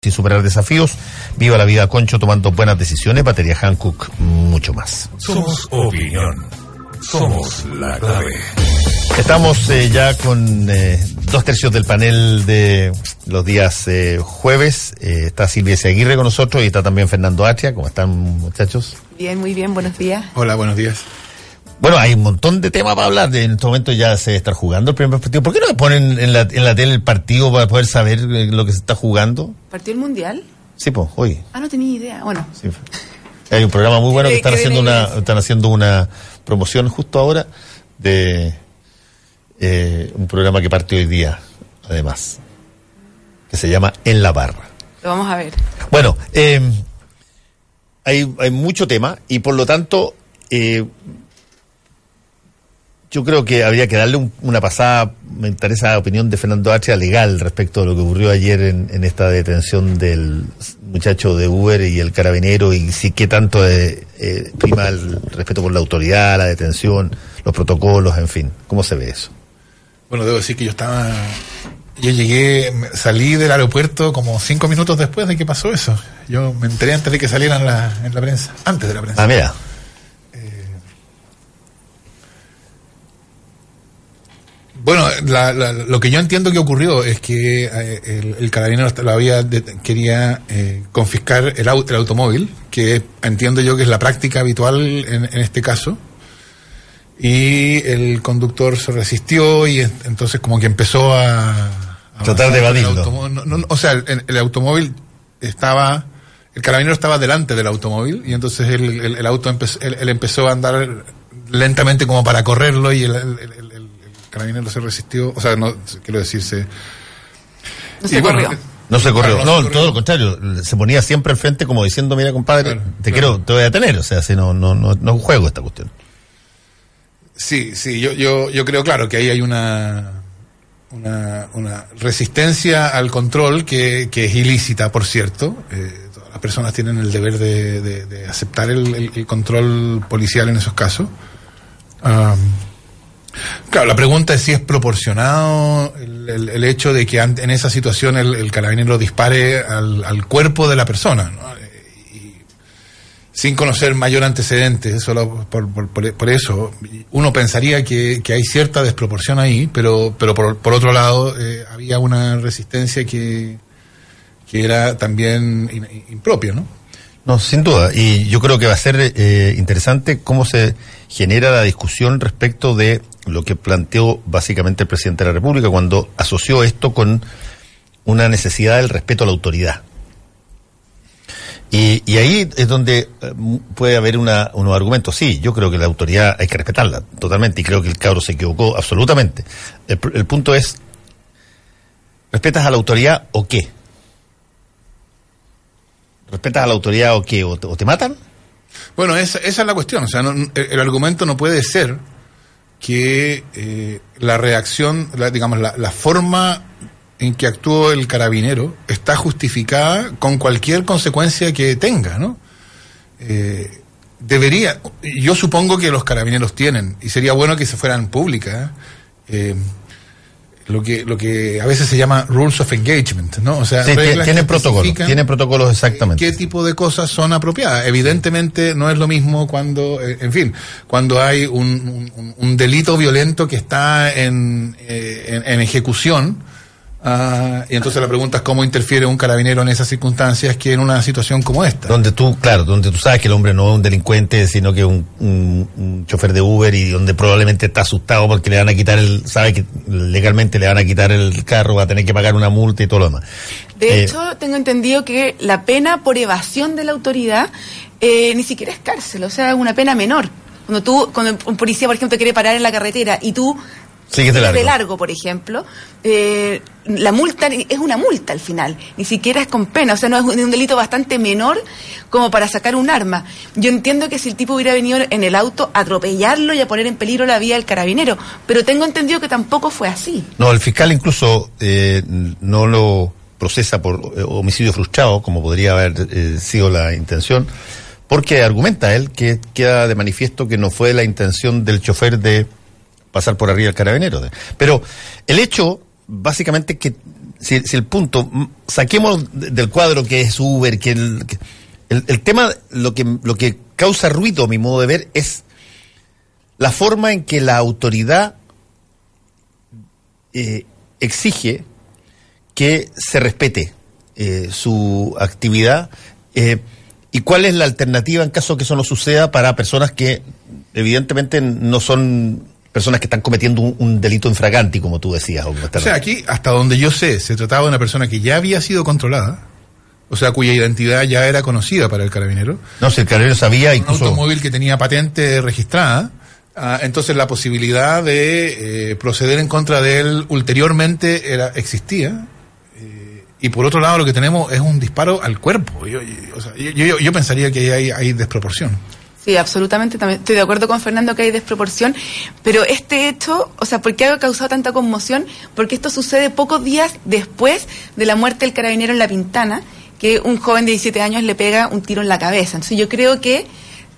sin superar desafíos. Viva la vida, Concho, tomando buenas decisiones. Batería Hankook, mucho más. Somos opinión. Somos la clave. Estamos eh, ya con eh, dos tercios del panel de los días eh, jueves. Eh, está Silvia Aguirre con nosotros y está también Fernando Atria. ¿Cómo están, muchachos? Bien, muy bien, buenos días. Hola, buenos días. Bueno, hay un montón de temas para hablar. En este momento ya se está jugando el primer partido. ¿Por qué no ponen en la, en la tele el partido para poder saber eh, lo que se está jugando? ¿Partió el mundial? Sí, pues, hoy. Ah, no tenía idea. Bueno, Sí. Hay un programa muy bueno que están haciendo una están haciendo una promoción justo ahora de eh, un programa que parte hoy día, además, que se llama En la Barra. lo vamos a ver. Bueno, eh, hay, hay mucho tema y por lo tanto eh, yo creo que habría que darle un- una pasada, me interesa la opinión de Fernando H. legal respecto a lo que ocurrió ayer en, en esta detención del muchacho de Uber y el carabinero y si qué tanto eh, eh, prima el respeto por la autoridad, la detención, los protocolos, en fin. ¿Cómo se ve eso? Bueno, debo decir que yo estaba. Yo llegué, salí del aeropuerto como cinco minutos después de que pasó eso. Yo me enteré antes de que salieran la, en la prensa, antes de la prensa. Ah, mira. Bueno, la- la- lo que yo entiendo que ocurrió es que eh, el, el carabinero lo había de- quería eh, confiscar el, au- el automóvil, que entiendo yo que es la práctica habitual en, en este caso. Y el conductor se resistió y en- entonces como que empezó a... a Tratar de evadirlo. no, no, o sea, el, el automóvil estaba... El carabinero estaba delante del automóvil y entonces el, el- el auto empezó, él, él empezó a andar lentamente como para correrlo y el, el- el- el- el carabinero se resistió, o sea, no, quiero decirse... No se corrió. No se corrió. Claro, no, no se todo lo contrario. Se ponía siempre al frente como diciendo, mira, compadre, Claro, te claro. quiero, te voy a tener. O sea, si no, no, no, no juego esta cuestión. Sí, sí, yo, yo, yo creo, claro, que ahí hay una, una, una resistencia al control que, que es ilícita, por cierto. Eh, todas las personas tienen el deber de, de- de aceptar el, el- el control policial en esos casos. Am, claro, la pregunta es si es proporcionado el, hecho de que en esa situación el, el carabinero dispare al, cuerpo de la persona. ¿no? sin conocer mayor antecedente, solo por, por, por- eso, uno pensaría que, hay cierta desproporción ahí, pero, pero por, por otro lado eh, había una resistencia que, que era también in- impropia, ¿no? No, sin duda. Y yo creo que va a ser eh, interesante cómo se genera la discusión respecto de lo que planteó básicamente el presidente de la República cuando asoció esto con una necesidad del respeto a la autoridad. Y, ahí es donde eh, puede haber una, unos argumentos. Sí, yo creo que la autoridad hay que respetarla totalmente y creo que el cabro se equivocó absolutamente. El punto es, ¿respetas a la autoridad o qué? ¿Respetas a la autoridad o qué? ¿O te, matan? Bueno, esa, esa es la cuestión, o sea, no- el, argumento no puede ser que eh, la reacción, la- digamos, la, forma en que actuó el carabinero está justificada con cualquier consecuencia que tenga, ¿no? Eh, debería, yo supongo que los carabineros tienen, y sería bueno que se fueran públicas, ¿eh? Lo que lo que a veces se llama rules of engagement, ¿no? O sea, Sí, tienen protocolos, tienen protocolos exactamente. qué tipo de cosas son apropiadas. Evidentemente no es lo mismo cuando, eh, en fin, cuando hay un, un- un delito violento que está en, eh, en, en ejecución. Ah, y entonces la pregunta es cómo interfiere un carabinero en esas circunstancias que en una situación como esta. Donde tú, claro, donde tú sabes que el hombre no es un delincuente, sino que es un, un- un chofer de Uber y donde probablemente está asustado porque le van a quitar el, sabe que legalmente le van a quitar el carro, va a tener que pagar una multa y todo lo demás. De Eh, hecho, tengo entendido que la pena por evasión de la autoridad eh, ni siquiera es cárcel, o sea, es una pena menor. Cuando tú, cuando un policía, por ejemplo, te quiere parar en la carretera y tú De largo. por ejemplo, eh, la multa es una multa al final, ni siquiera es con pena, o sea, no es un, delito bastante menor como para sacar un arma. Yo entiendo que si el tipo hubiera venido en el auto a atropellarlo y a poner en peligro la vida del carabinero, pero tengo entendido que tampoco fue así. No, el fiscal incluso eh, no lo procesa por eh, homicidio frustrado, como podría haber sido la intención, porque argumenta él que queda de manifiesto que no fue la intención del chofer de pasar por arriba el carabinero. Pero el hecho, básicamente, que si, el punto, saquemos de- del cuadro que es Uber, que el, que- el, el tema, lo que, lo que causa ruido, a mi modo de ver, es la forma en que la autoridad eh, exige que se respete eh, su actividad eh, y cuál es la alternativa en caso que eso no suceda para personas que evidentemente no son personas que están cometiendo un, un delito infragante, como tú decías. o O sea, aquí, hasta donde yo sé, se trataba de una persona que ya había sido controlada, o sea, cuya identidad ya era conocida para el carabinero, no, si el carabinero sabía un incluso... automóvil que tenía patente registrada, ah, entonces la posibilidad de eh, proceder en contra de él ulteriormente era, existía. eh, y por otro lado, lo que tenemos es un disparo al cuerpo. Yo, yo- yo- yo pensaría que hay, hay desproporción. Sí, absolutamente. También estoy de acuerdo con Fernando que hay desproporción. Pero este hecho, o sea, ¿por qué ha causado tanta conmoción? Porque esto sucede pocos días después de la muerte del carabinero en La Pintana, que un joven de 17 años le pega un tiro en la cabeza. Entonces yo creo que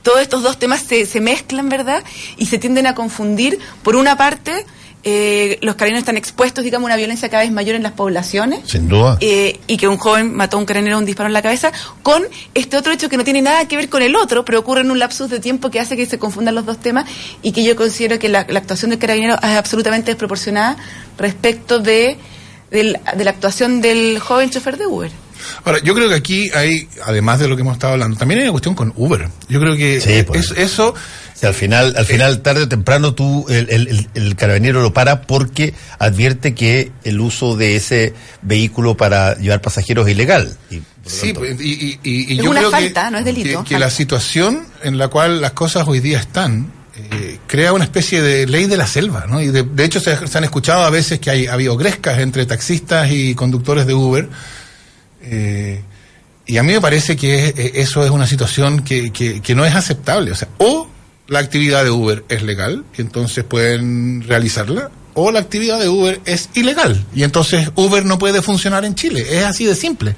todos estos dos temas se, se mezclan, ¿verdad? Y se tienden a confundir. Por una parte, eh, los carabineros están expuestos, digamos, a una violencia cada vez mayor en las poblaciones Sin duda. eh, y que un joven mató a un carabinero un disparo en la cabeza, con este otro hecho que no tiene nada que ver con el otro, pero ocurre en un lapsus de tiempo que hace que se confundan los dos temas y que yo considero que la, la actuación del carabinero es absolutamente desproporcionada respecto de, del- de la actuación del joven chofer de Uber. Ahora, yo creo que aquí hay, además de lo que hemos estado hablando, también hay una cuestión con Uber. Yo creo que Sí, pues. es- eso Al final, al final, tarde o temprano, tú, el, el- el- el carabinero lo para porque advierte que el uso de ese vehículo para llevar pasajeros es ilegal. Y, Sí, tanto, y, y- y- y Es yo una creo falta, que, no es delito, que- la situación en la cual las cosas hoy día están eh, crea una especie de ley de la selva, ¿no? Y de, de hecho se, se han escuchado a veces que hay, ha habido grescas entre taxistas y conductores de Uber. eh, y a mí me parece que es- eh, eso es una situación que, que- que no es aceptable. O sea, o la actividad de Uber es legal y entonces pueden realizarla, o la actividad de Uber es ilegal y entonces Uber no puede funcionar en Chile. Es así de simple.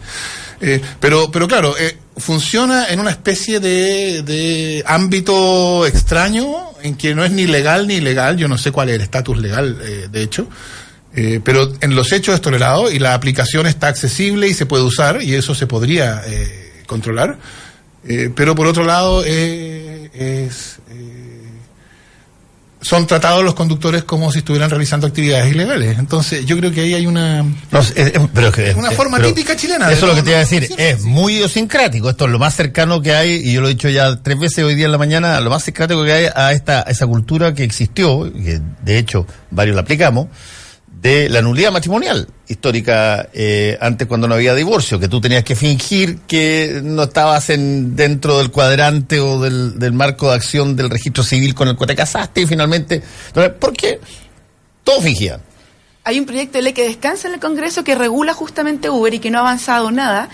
Eh, pero, pero claro, eh, funciona en una especie de, de ámbito extraño en que no es ni legal ni ilegal. Yo no sé cuál es el estatus legal, eh, de hecho. Eh, pero en los hechos es tolerado y la aplicación está accesible y se puede usar y eso se podría eh, controlar. Pero por otro lado, es, eh, son tratados los conductores como si estuvieran realizando actividades ilegales. Entonces, yo creo que ahí hay una. no, es- es- pero es que- Es una forma pero típica chilena Eso es lo que te iba a decir. Es muy idiosincrático. Esto es lo más cercano que hay, y yo lo he dicho ya tres veces hoy día en la mañana, lo más cercano que hay a esta, a esa cultura que existió, que de hecho varios la aplicamos, de la nulidad matrimonial histórica eh, antes cuando no había divorcio, que tú tenías que fingir que no estabas en, dentro del cuadrante o del, del marco de acción del registro civil con el que te casaste y finalmente... ¿Por qué? Todos fingían. Hay un proyecto de ley que descansa en el Congreso que regula justamente Uber y que no ha avanzado nada.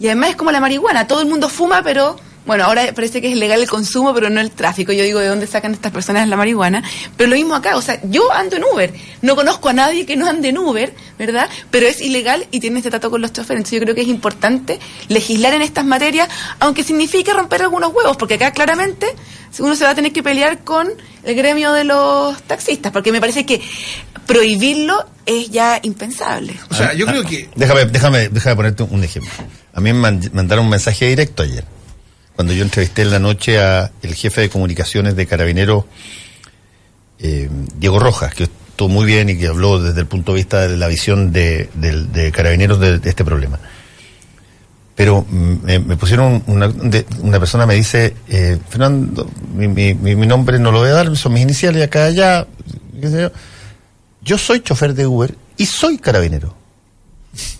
Y además es como la marihuana, todo el mundo fuma, pero bueno, ahora parece que es legal el consumo, pero no el tráfico. Yo digo, ¿de dónde sacan estas personas la marihuana? Pero lo mismo acá, o sea, yo ando en Uber, no conozco a nadie que no ande en Uber, ¿verdad? Pero es ilegal y tiene este trato con los choferes. Entonces yo creo que es importante legislar en estas materias, aunque signifique romper algunos huevos, porque acá claramente uno se va a tener que pelear con el gremio de los taxistas, porque me parece que prohibirlo es ya impensable. O sea, yo creo que. Déjame, déjame, déjame ponerte un ejemplo. A mí me man- mandaron un mensaje directo ayer, cuando yo entrevisté en la noche a el jefe de comunicaciones de Carabineros, eh, Diego Rojas, que estuvo muy bien y que habló desde el punto de vista de la visión de, del- de Carabineros de, de este problema. Pero mm, me, me pusieron, una, de- persona me dice, eh, Fernando, mi, nombre no lo voy a dar, son mis iniciales acá, allá, yo. Yo soy chofer de Uber y soy carabinero.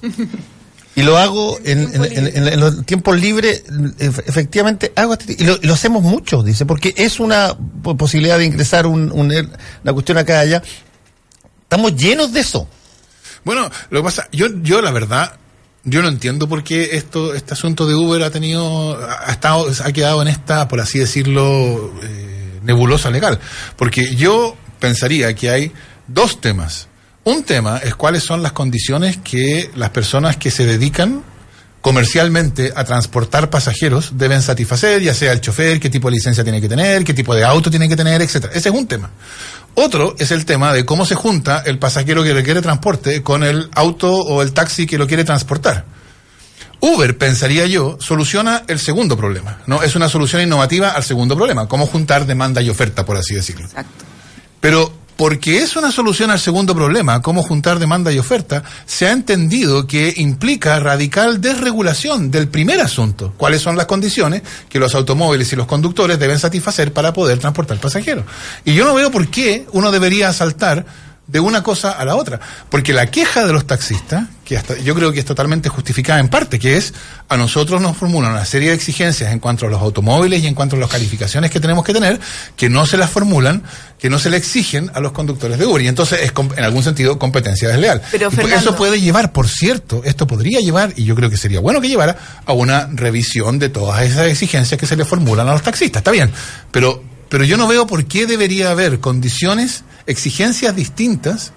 Y lo hago en, en- en- en- en los tiempos libres, ef- efectivamente hago este- y lo, y lo hacemos mucho, dice, porque es una po- posibilidad de ingresar un, un- una cuestión acá allá. Estamos llenos de eso. Bueno, lo que pasa, yo, yo la verdad, yo no entiendo por qué esto, este asunto de Uber ha tenido, ha estado, ha quedado en esta, por así decirlo, eh, nebulosa legal. Porque yo pensaría que hay dos temas. Un tema es cuáles son las condiciones que las personas que se dedican comercialmente a transportar pasajeros deben satisfacer, ya sea el chofer, qué tipo de licencia tiene que tener, qué tipo de auto tiene que tener, etcétera. Ese es un tema. Otro es el tema de cómo se junta el pasajero que requiere transporte con el auto o el taxi que lo quiere transportar. Uber, pensaría yo, soluciona el segundo problema, ¿no? Es una solución innovativa al segundo problema, cómo juntar demanda y oferta, por así decirlo. Exacto. Pero porque es una solución al segundo problema, cómo juntar demanda y oferta, se ha entendido que implica radical desregulación del primer asunto. ¿Cuáles son las condiciones que los automóviles y los conductores deben satisfacer para poder transportar pasajeros? Y yo no veo por qué uno debería saltar de una cosa a la otra. Porque la queja de los taxistas, que hasta, yo creo que es totalmente justificada en parte, que es a nosotros nos formulan una serie de exigencias en cuanto a los automóviles y en cuanto a las calificaciones que tenemos que tener, que no se las formulan, que no se le exigen a los conductores de Uber. Y entonces es en algún sentido competencia desleal. Pero, eso puede llevar, por cierto, esto podría llevar, y yo creo que sería bueno que llevara, a una revisión de todas esas exigencias que se le formulan a los taxistas. Está bien, pero, pero yo no veo por qué debería haber condiciones exigencias distintas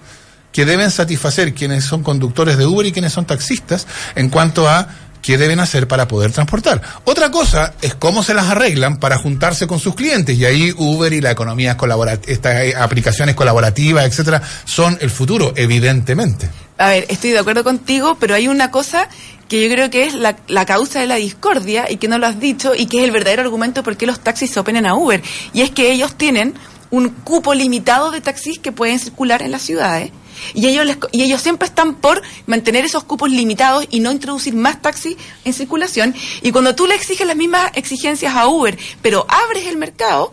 que deben satisfacer quienes son conductores de Uber y quienes son taxistas en cuanto a qué deben hacer para poder transportar. Otra cosa es cómo se las arreglan para juntarse con sus clientes y ahí Uber y la economía colaborativa, estas aplicaciones colaborativas, etcétera, son el futuro, evidentemente. A ver, estoy de acuerdo contigo, pero hay una cosa que yo creo que es la, la, causa de la discordia y que no lo has dicho y que es el verdadero argumento por qué los taxis se oponen a Uber. Y es que ellos tienen un cupo limitado de taxis que pueden circular en las ciudades. Y ellos, les, y ellos siempre están por mantener esos cupos limitados y no introducir más taxis en circulación. Y cuando tú le exiges las mismas exigencias a Uber, pero abres el mercado,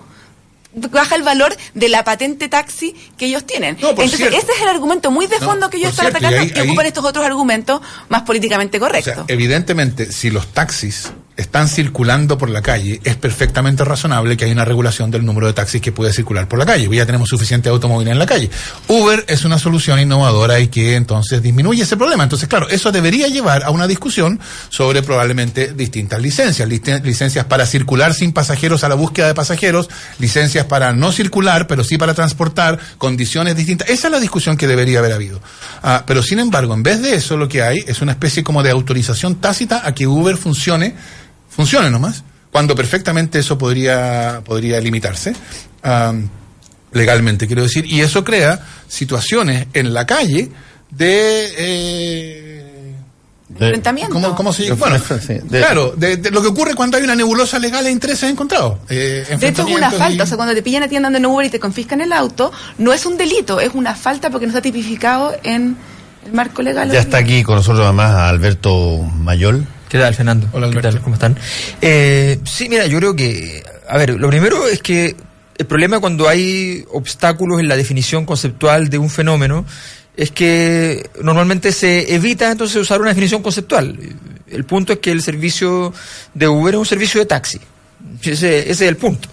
baja el valor de la patente taxi que ellos tienen. No, Entonces, cierto. ese es el argumento muy de fondo No, que ellos están cierto, y atacando, ahí- que ahí- ocupan estos otros argumentos más políticamente O correctos. sea, evidentemente, si los taxis están circulando por la calle, es perfectamente razonable que hay una regulación del número de taxis que puede circular por la calle. Ya tenemos suficiente automóviles en la calle. Uber es una solución innovadora y que entonces disminuye ese problema. Entonces, claro, eso debería llevar a una discusión sobre probablemente distintas licencias. Licen- Licencias para circular sin pasajeros a la búsqueda de pasajeros, licencias para no circular, pero sí para transportar, condiciones distintas. Esa es la discusión que debería haber habido. Ah, pero sin embargo, en vez de eso, lo que hay es una especie como de autorización tácita a que Uber funcione, funcione nomás, cuando perfectamente eso podría, podría limitarse. legalmente, quiero decir, y eso crea situaciones en la calle de... eh, De- Enfrentamiento. ¿Cómo, cómo se De-? Bueno, sí, de- claro, de, de lo que ocurre cuando hay una nebulosa legal e intereses encontrados. Eh, De hecho, es una falta. y- O sea, cuando te pillan a ti andando en Uber y te confiscan el auto, no es un delito, es una falta porque no está tipificado en el marco legal. Ya está aquí con nosotros además Alberto Mayol. ¿Qué tal, Fernando? Hola, ¿Qué Alberto. tal? ¿Cómo están? Eh, sí, mira, yo creo que, a ver, lo primero es que el problema cuando hay obstáculos en la definición conceptual de un fenómeno es que normalmente se evita entonces usar una definición conceptual. El punto es que el servicio de Uber es un servicio de taxi. Ese, ese es el punto.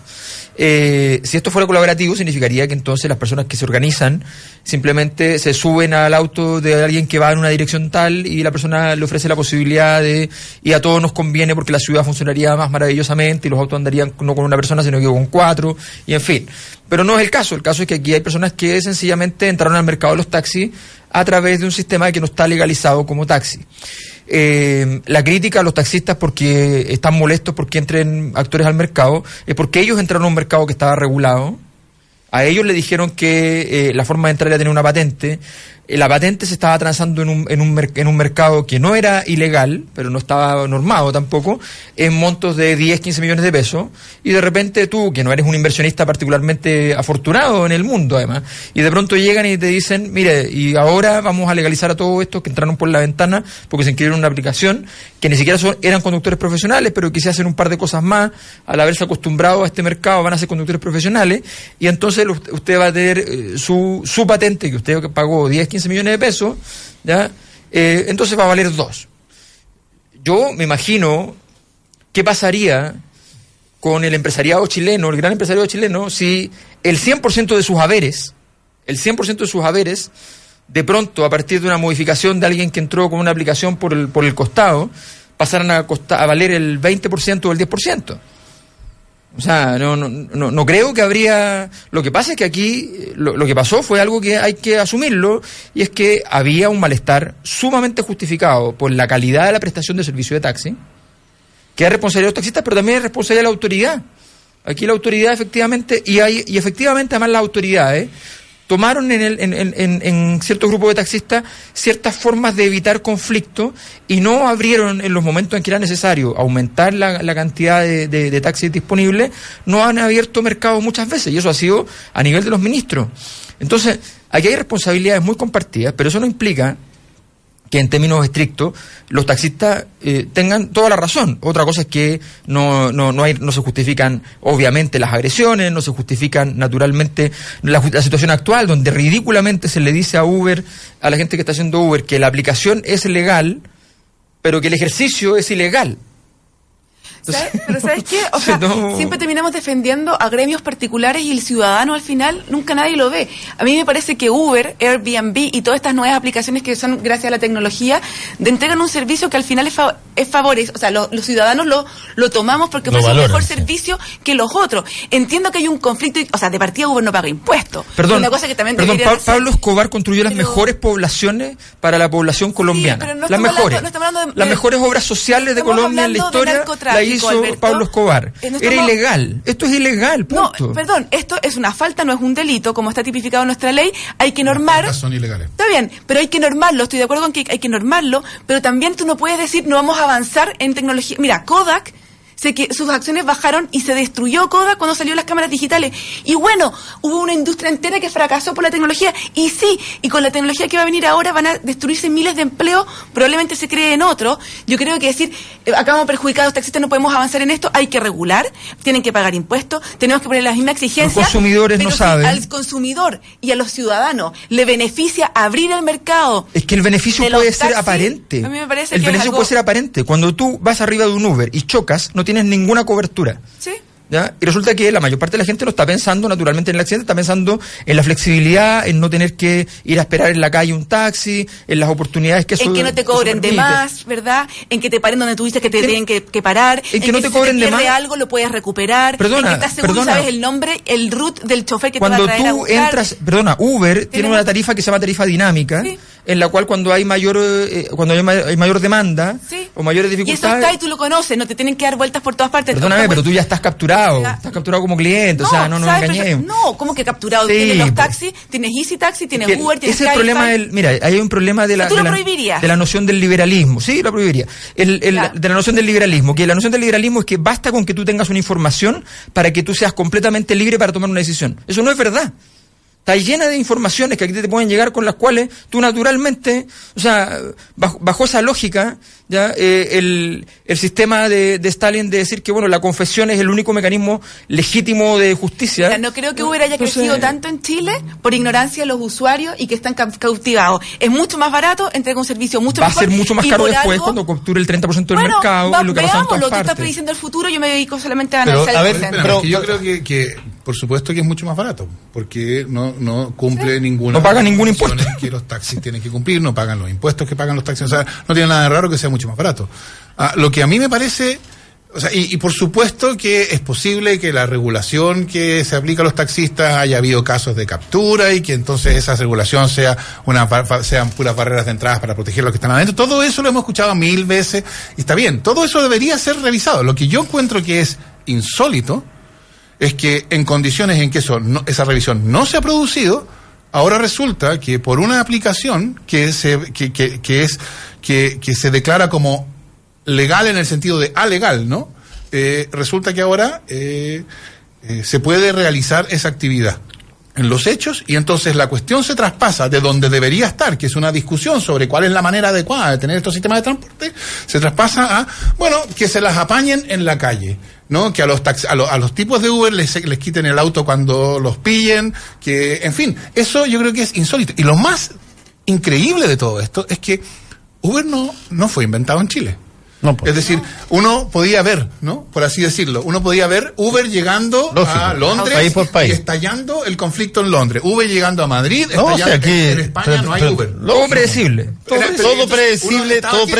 Eh, si esto fuera colaborativo, significaría que entonces las personas que se organizan simplemente se suben al auto de alguien que va en una dirección tal y la persona le ofrece la posibilidad de, y a todos nos conviene porque la ciudad funcionaría más maravillosamente y los autos andarían no con una persona sino que con cuatro, y en fin. Pero no es el caso, el caso es que aquí hay personas que sencillamente entraron al mercado de los taxis a través de un sistema que no está legalizado como taxi. Eh, la crítica a los taxistas porque están molestos porque entren actores al mercado es porque ellos entraron a un mercado que estaba regulado. A ellos le dijeron que eh, la forma de entrar era tener una patente. Eh, la patente se estaba transando en un, en, un en un mercado que no era ilegal, pero no estaba normado tampoco, en montos de 10, 15 millones de pesos. Y de repente tú, que no eres un inversionista particularmente afortunado en el mundo además, y de pronto llegan y te dicen, mire, y ahora vamos a legalizar a todos estos que entraron por la ventana porque se inscribieron en una aplicación que ni siquiera son, eran conductores profesionales, pero que se hacen un par de cosas más, al haberse acostumbrado a este mercado van a ser conductores profesionales, y entonces usted va a tener eh, su, su patente, que usted pagó 10, 15 millones de pesos, ¿ya? Eh, entonces va a valer dos. Yo me imagino qué pasaría con el empresariado chileno, el gran empresariado chileno, si el 100% de sus haberes, el 100% de sus haberes, de pronto, a partir de una modificación de alguien que entró con una aplicación por el, por el costado, pasaran a, costa- a valer el 20% o el 10%. O sea, no, no, no, no creo que habría... Lo que pasa es que aquí eh, lo, lo que pasó fue algo que hay que asumirlo y es que había un malestar sumamente justificado por la calidad de la prestación de servicio de taxi, que es responsabilidad de los taxistas, pero también es responsabilidad de la autoridad. Aquí la autoridad efectivamente, y, hay, y efectivamente además las autoridades tomaron en, el, en, en, en, de taxistas ciertas formas de evitar conflicto y no abrieron en los momentos en que era necesario aumentar la, cantidad de taxis disponibles, no han abierto mercados muchas veces y eso ha sido a nivel de los ministros. Entonces, aquí hay responsabilidades muy compartidas, pero eso no implica que en términos estrictos los taxistas eh, tengan toda la razón. Otra cosa es que no, no, no, hay, no se justifican obviamente las agresiones, no se justifican naturalmente la, la situación actual, donde ridículamente se le dice a Uber, a la gente que está haciendo Uber, que la aplicación es legal, pero que el ejercicio es ilegal. ¿Sabes? Pero ¿sabes qué? O sea, No. siempre terminamos defendiendo a gremios particulares y el ciudadano al final nunca nadie lo ve. A mí me parece que Uber, Airbnb y todas estas nuevas aplicaciones que son gracias a la tecnología de entregan un servicio que al final es, fa es favorece, o sea, lo- los ciudadanos lo, lo tomamos porque ofrece un mejor servicio que los otros. Entiendo que hay un conflicto, y- o sea, de partida Uber no paga impuestos. Perdón, Una cosa que también perdón deberían Pa- hacer. Pablo Escobar construyó las Pero- mejores poblaciones para la población colombiana. pero no las mejores. hablando- no de- las de- mejores obras sociales de Colombia en la de historia la narcotráfico, hizo Alberto. Pablo Escobar. No Era ilegal. Esto es ilegal, No, punto. perdón, esto es una falta, no es un delito, como está tipificado en nuestra ley. Hay que Las normar. faltas son ilegales. Está bien, pero hay que normarlo, estoy de acuerdo con que hay que normarlo, pero también tú no puedes decir no vamos a avanzar en tecnología. Mira, Kodak, sé que sus acciones bajaron y se destruyó Kodak cuando salió las cámaras digitales. Y bueno, hubo una industria entera que fracasó por la tecnología. Y sí, y con la tecnología que va a venir ahora van a destruirse miles de empleos, probablemente se creen otro. Yo creo que decir, eh, acabamos perjudicados, taxistas, no podemos avanzar en esto, hay que regular, tienen que pagar impuestos, tenemos que poner las mismas exigencias. Los consumidores no si saben. al consumidor y a los ciudadanos le beneficia abrir el mercado. Es que el beneficio puede ser aparente. A mí me parece el que beneficio algo- puede ser aparente. Cuando tú vas arriba de un Uber y chocas, no tienes ninguna cobertura. ¿Ya? Y resulta que la mayor parte de la gente no está pensando naturalmente en el accidente, está pensando en la flexibilidad, en no tener que ir a esperar en la calle un taxi, en las oportunidades que eso En que no te cobren de más, ¿verdad? En que te paren donde tú dices que te En- tienen que, que parar. en que no te si cobren de más. algo lo puedes recuperar. Perdona, en que estás seguro perdona. sabes el nombre, el root del chofer que Cuando te va a traer a tú buscar. entras, perdona, Uber tiene una tarifa que se llama tarifa dinámica, Sí. en la cual cuando hay mayor eh, cuando hay, ma- hay mayor demanda Sí. o mayores Y eso dificultades, está y tú lo conoces, no te tienen que dar vueltas por todas partes. perdóname, pero tú ya estás capturado, Ya. estás capturado como cliente, o sea, no nos engañemos. No, ¿cómo que capturado? Sí, tienes los taxis, tienes Easy Taxi, tienes Que Uber, tienes ese es el problema del, mira, hay un problema de la, de, la de la noción del liberalismo. Sí, lo prohibiría. El, el- de la noción del liberalismo, que la noción del liberalismo es que basta con que tú tengas una información para que tú seas completamente libre para tomar una decisión. Eso no es verdad. Está llena de informaciones que aquí te pueden llegar con las cuales tú naturalmente, o sea, bajo, bajo esa lógica, ya eh, el, el sistema de, de Stalin de decir que bueno la confesión es el único mecanismo legítimo de justicia. No creo que Uber haya Entonces- crecido tanto en Chile por ignorancia de los usuarios y que están ca- cautivados. Es mucho más barato, entrega un servicio mucho va a mejor. ser mucho más caro después algo- cuando capture el 30% del bueno, mercado va- lo que veámoslo, todas tú estás prediciendo el futuro, yo me dedico solamente a Pero, analizar a el ver, presente. Pero Pero- que yo creo que, que, por supuesto que es mucho más barato, porque no, no cumple ninguna... No paga ningún impuesto. que los taxis tienen que cumplir, no pagan los impuestos que pagan los taxis, o sea, no tiene nada de raro que sea mucho más barato. Ah, lo que a mí me parece... O sea, y, por supuesto que es posible que la regulación que se aplica a los taxistas haya habido casos de captura y que entonces esa regulación sea una sean puras barreras de entrada para proteger a los que están adentro. Todo eso lo hemos escuchado mil veces y está bien. Todo eso debería ser revisado. Lo que yo encuentro que es insólito es que en condiciones en que eso no- esa revisión no se ha producido, ahora resulta que por una aplicación que se que, es que, que se declara como legal en el sentido de alegal, ¿no? Eh, resulta que ahora eh, eh, se puede realizar esa actividad en los hechos y entonces la cuestión se traspasa de donde debería estar, que es una discusión sobre cuál es la manera adecuada de tener estos sistemas de transporte, se traspasa a, bueno, que se las apañen en la calle, ¿no? Que a los, tax- a, a los tipos de Uber les, les quiten el auto cuando los pillen, que, en fin, eso yo creo que es insólito. Y lo más increíble de todo esto es que Uber no, no fue inventado en Chile. No, pues. Es decir, uno podía ver, ¿no? Por así decirlo, uno podía ver Uber llegando Lógico. a Londres País por país. y estallando el conflicto en Londres. Uber llegando a Madrid, No, o estallando sea, aquí- en España pero- no hay pero- Uber. Todo predecible. Todo Era- predecible. todo predecible, todo en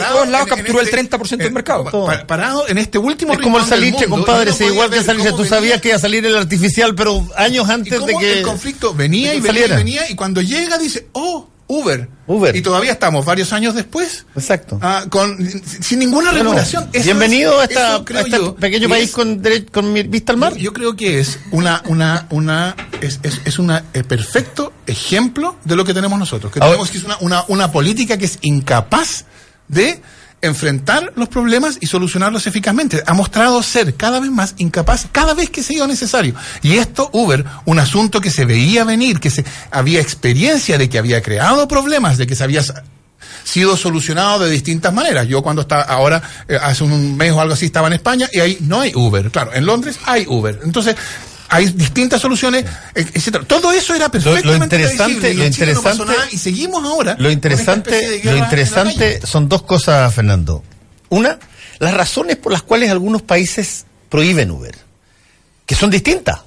Todos lados en- en capturó el este- 30% del en- mercado. pa- pa- parado en este último Es como el mundo, compadre, es igual que cómo Tú sabías venía- que iba a salir el artificial, pero años y antes de que. el conflicto venía y venía y venía y cuando llega dice, oh, Uber. Uber. Y todavía estamos varios años después. Exacto. ah, con, sin ninguna regulación. Bienvenido es- a, este pequeño que país es- con, con vista al mar. Yo, yo creo que es una, una, una, es, es, es una eh, perfecto ejemplo de lo que tenemos nosotros. Que Ahora- tenemos que es una, una, una política que es incapaz de enfrentar los problemas y solucionarlos eficazmente. Ha mostrado ser cada vez más incapaz cada vez que se ido necesario. Y esto, Uber, un asunto que se veía venir, que se había experiencia de que había creado problemas, de que se había sido solucionado de distintas maneras. Yo cuando estaba ahora, eh, hace un mes o algo así, estaba en España y ahí no hay Uber. Claro, en Londres hay Uber. Entonces, hay distintas soluciones, e- etcétera. Todo eso era perfectamente interesante- lo no pasó interesante- nada y seguimos ahora. Lo interesante, lo interesante son dos cosas, Fernando. Una, las razones por las cuales algunos países prohíben Uber, que son distintas.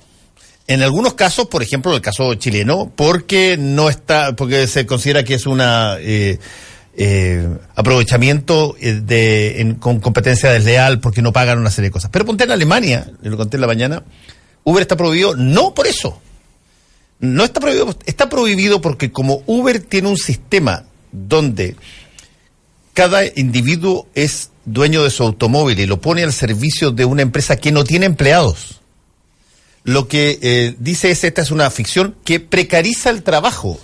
En algunos casos, por ejemplo, el caso chileno, porque no está, porque se considera que es una eh, eh, aprovechamiento eh, de en- con competencia desleal, porque no pagan una serie de cosas. Pero ponte en Alemania, lo conté en la mañana, Uber está prohibido no por eso. No está prohibido, está prohibido porque como Uber tiene un sistema donde cada individuo es dueño de su automóvil y lo pone al servicio de una empresa que no tiene empleados. Lo que eh, dice es, esta es una ficción que precariza el trabajo.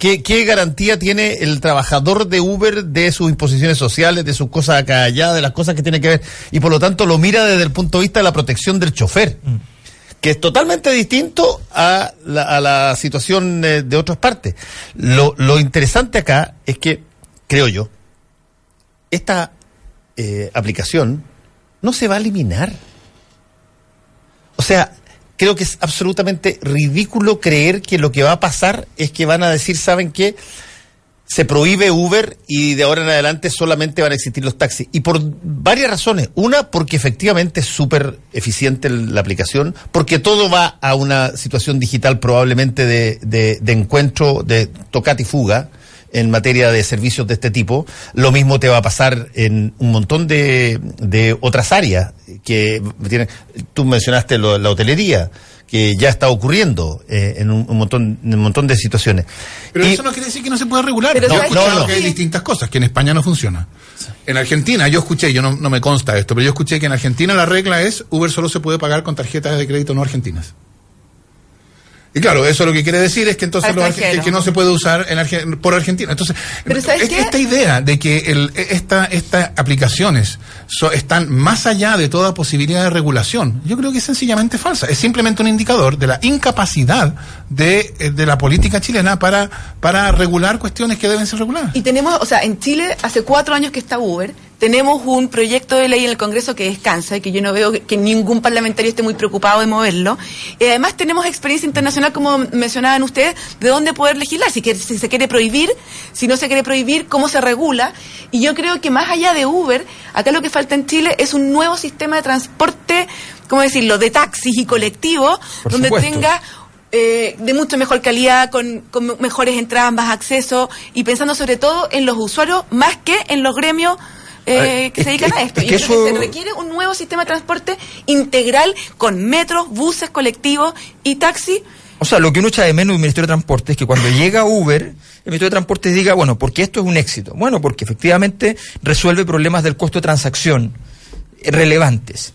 ¿Qué, qué garantía tiene el trabajador de Uber de sus imposiciones sociales, de sus cosas acá allá, de las cosas que tiene que ver? Y por lo tanto lo mira desde el punto de vista de la protección del chofer que es totalmente distinto a la, situación eh, de otras partes. Lo, lo interesante acá es que, creo yo, esta eh, aplicación no se va a eliminar. O sea, creo que es absolutamente ridículo creer que lo que va a pasar es que van a decir, ¿saben qué? Se prohíbe Uber y de ahora en adelante solamente van a existir los taxis. Y por varias razones. Una, porque efectivamente es súper eficiente la aplicación, porque todo va a una situación digital probablemente de, de, de encuentro, de tocate y fuga en materia de servicios de este tipo. Lo mismo te va a pasar en un montón de, de otras áreas que tienen. Tú mencionaste lo- la hotelería que ya está ocurriendo eh, en un, un montón en un montón de situaciones. Pero Y- eso no quiere decir que no se pueda regular. Pero yo he ¿sabes escuchado qué? que hay distintas cosas, que en España no funciona. En Argentina, yo escuché, yo no, no me consta esto, pero yo escuché que en Argentina la regla es Uber solo se puede pagar con tarjetas de crédito no argentinas. Y claro, eso lo que quiere decir es que entonces los arge- que, no se puede usar en Arge- por Argentina. Entonces, Pero ¿sabes es- qué? esta idea de que el, esta, estas aplicaciones so- están más allá de toda posibilidad de regulación, yo creo que es sencillamente falsa. Es simplemente un indicador de la incapacidad de, eh, de la política chilena para, para regular cuestiones que deben ser reguladas. Y tenemos, o sea, en Chile hace cuatro años que está Uber, tenemos un proyecto de ley en el Congreso que descansa y que yo no veo que, que ningún parlamentario esté muy preocupado de moverlo. Y además tenemos experiencia internacional, como mencionaban ustedes, de dónde poder legislar, si, que- si se quiere prohibir, si no se quiere prohibir, cómo se regula. Y yo creo que más allá de Uber, acá lo que falta en Chile es un nuevo sistema de transporte, ¿cómo decirlo?, de taxis y colectivos, donde supuesto. tenga eh, de mucho mejor calidad, con, con mejores entradas, más acceso y pensando sobre todo en los usuarios más que en los gremios eh, A ver, que es se dedican que- a esto. es que creo que eso- se requiere un nuevo sistema de transporte integral con metros, buses colectivos y taxis. O sea, lo que uno echa de menos del Ministerio de Transporte es que cuando llega Uber, el Ministerio de Transporte diga, bueno, ¿por qué esto es un éxito? Bueno, porque efectivamente resuelve problemas del costo de transacción relevantes.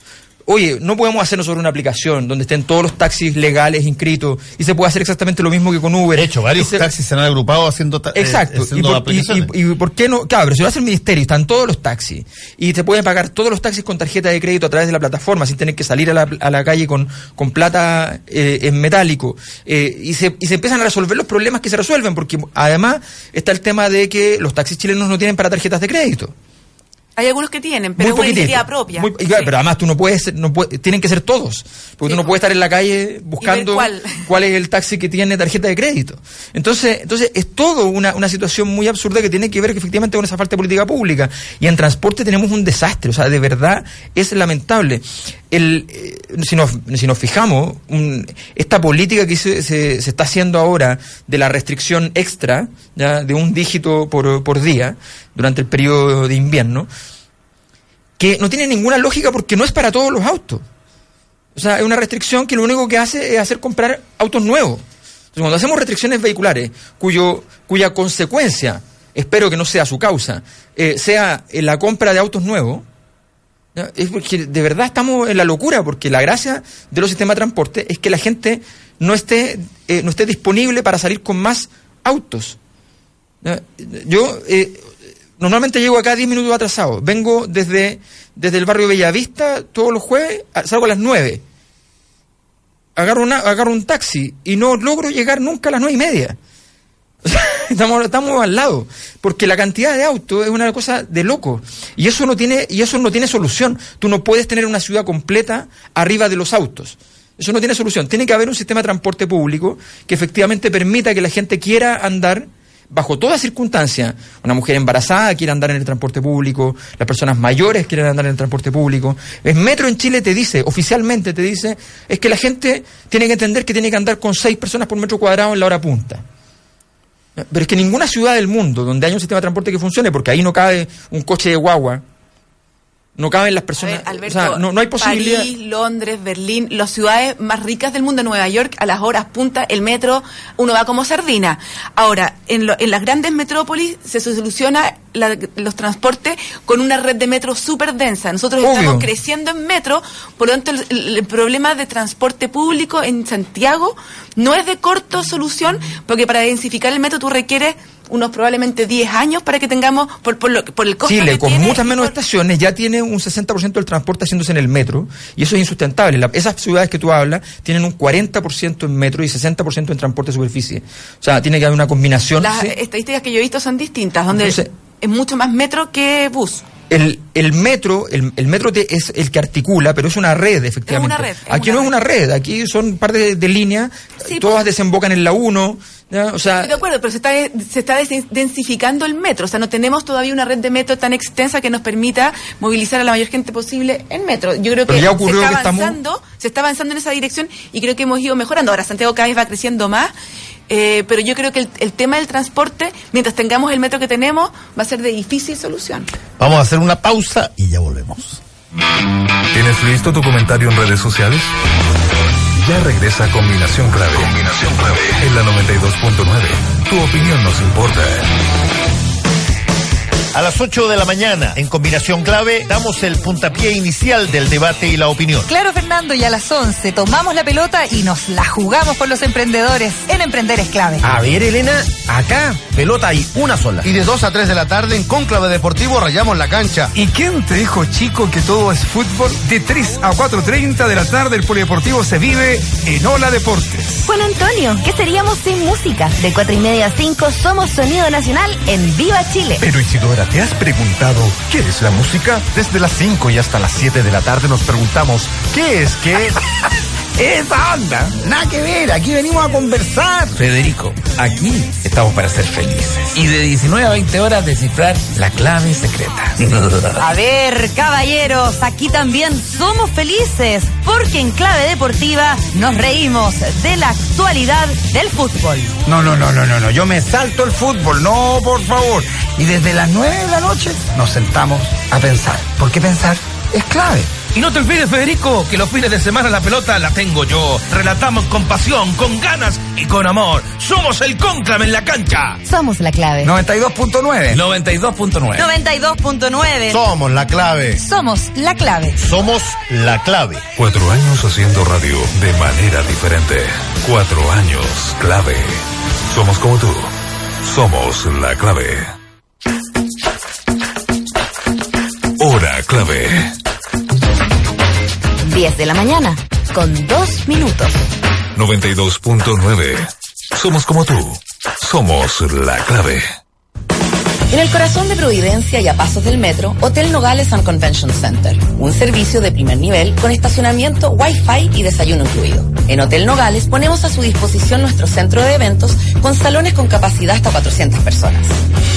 Oye, no podemos hacer nosotros una aplicación donde estén todos los taxis legales inscritos y se puede hacer exactamente lo mismo que con Uber. De hecho, varios Y se- taxis se han agrupado haciendo, eh, Exacto. haciendo ¿Y, por, y- aplicaciones. y- y por qué no? Claro, pero si lo hace el ministerio, están todos los taxis. Y te pueden pagar todos los taxis con tarjeta de crédito a través de la plataforma, sin tener que salir a la, a la calle con, con plata eh, en metálico. Eh, y, se, y se empiezan a resolver los problemas que se resuelven, porque además está el tema de que los taxis chilenos no tienen para tarjetas de crédito. Hay algunos que tienen, pero muy es una iniciativa propia. Muy- claro, Sí. Pero además tú no puedes, no puede- tienen que ser todos. Porque Sí, tú no puedes estar en la calle buscando cuál. es el taxi que tiene tarjeta de crédito. Entonces, entonces es todo una, una situación muy absurda que tiene que ver efectivamente con esa falta de política pública. Y en transporte tenemos un desastre. O sea, de verdad es lamentable. El, eh, si, nos, si nos fijamos, un- esta política que se, se- se está haciendo ahora de la restricción extra, ¿ya? de un dígito por, por día, durante el periodo de invierno, que no tiene ninguna lógica porque no es para todos los autos. O sea, es una restricción que lo único que hace es hacer comprar autos nuevos. Entonces, cuando hacemos restricciones vehiculares, cuyo, cuya consecuencia, espero que no sea su causa, eh, sea eh, la compra de autos nuevos, es porque de verdad estamos en la locura, porque la gracia de los sistemas de transporte es que la gente no esté, eh, no esté disponible para salir con más autos. Yo normalmente llego acá 10 minutos atrasado. Vengo desde, desde el barrio Bellavista todos los jueves, salgo a las 9. Agarro, una, agarro un taxi y no logro llegar nunca a las nueve y media. Estamos, estamos al lado. Porque la cantidad de autos es una cosa de loco. Y eso no tiene, y eso no tiene solución. Tú no puedes tener una ciudad completa arriba de los autos. Eso no tiene solución. Tiene que haber un sistema de transporte público que efectivamente permita que la gente quiera andar bajo toda circunstancia. Una mujer embarazada quiere andar en el transporte público, las personas mayores quieren andar en el transporte público. El metro en Chile te dice, oficialmente te dice, es que la gente tiene que entender que tiene que andar con seis personas por metro cuadrado en la hora punta. Pero es que ninguna ciudad del mundo donde haya un sistema de transporte que funcione, porque ahí no cabe un coche de guagua, no caben las personas. ver, Alberto, o sea, no, no hay posibilidad. París, Londres, Berlín, las ciudades más ricas del mundo, Nueva York, a las horas punta, el metro, uno va como sardina. Ahora, en, lo- en las grandes metrópolis se soluciona la- los transportes con una red de metro súper densa. Nosotros Obvio. estamos creciendo en metro, por lo tanto, el, el- el problema de transporte público en Santiago no es de corto solución, porque para densificar el metro tú requieres unos probablemente 10 años para que tengamos, por, por, lo- por el costo Chile, que con tiene muchas menos por- estaciones, ya tiene un 60% del transporte haciéndose en el metro, y eso es insustentable. La- esas ciudades que tú hablas tienen un 40% en metro y 60% en transporte de superficie. O sea, tiene que haber una combinación. Las sí. estadísticas que yo he visto son distintas, donde Entonces- es mucho más metro que bus. El, el metro, el, el metro te- es el que articula, pero es una red, efectivamente. Es una red, es aquí una no es una red, aquí son un par de, de líneas, Sí, todas pues. desembocan en la 1, ¿ya? o sea, Estoy de acuerdo, pero se está, se está densificando el metro. O sea, no tenemos todavía una red de metro tan extensa que nos permita movilizar a la mayor gente posible en metro. Yo creo que ya se está que estamos- avanzando, se está avanzando en esa dirección y creo que hemos ido mejorando. Ahora Santiago cada vez va creciendo más. eh, pero yo creo que el, el tema del transporte, mientras tengamos el metro que tenemos, va a ser de difícil solución. Vamos a hacer una pausa y ya volvemos. ¿Tienes listo tu comentario en redes sociales? Ya regresa Combinación Clave. Combinación Clave. En la 92.9. Tu opinión nos importa. A las 8 de la mañana, en combinación clave, damos el puntapié inicial del debate y la opinión. Claro, Fernando, y a las 11 tomamos la pelota y nos la jugamos por los emprendedores. En Emprender es clave. A ver, Elena, acá, pelota hay una sola. Y de 2 a 3 de la tarde en Cónclave Deportivo rayamos la cancha. ¿Y quién te dijo, chico, que todo es fútbol? De 3 a 4.30 de la tarde el Polideportivo se vive en Ola Deportes. Juan Antonio, ¿qué seríamos sin música? De 4 y media a 5 somos Sonido Nacional en Viva Chile. Pero Isidora, ¿te has preguntado qué es la música? Desde las 5 y hasta las 7 de la tarde nos preguntamos ¿qué es qué? Esa onda, nada que ver, aquí venimos a conversar. Federico, aquí estamos para ser felices. Y de 19 a 20 horas descifrar la clave secreta. A ver, caballeros, aquí también somos felices, porque en Clave Deportiva nos reímos de la actualidad del fútbol. No, no, no, no, no, no, yo me salto el fútbol, no, por favor. Y desde las 9 de la noche nos sentamos a pensar, porque pensar es clave. Y no te olvides, Federico, que los fines de semana la pelota la tengo yo. Relatamos con pasión, con ganas y con amor. Somos el cónclave en la cancha. Somos la clave. 92.9. 92.9. 92.9. Somos la clave. Somos la clave. Somos la clave. Cuatro años haciendo radio de manera diferente. Cuatro años clave. Somos como tú. Somos la clave. Hora clave. 10 de la mañana, con 2 minutos. 92.9. Somos como tú. Somos la clave. En el corazón de Providencia y a pasos del metro, Hotel Nogales and Convention Center. Un servicio de primer nivel con estacionamiento, wifi y desayuno incluido. En Hotel Nogales ponemos a su disposición nuestro centro de eventos con salones con capacidad hasta 400 personas.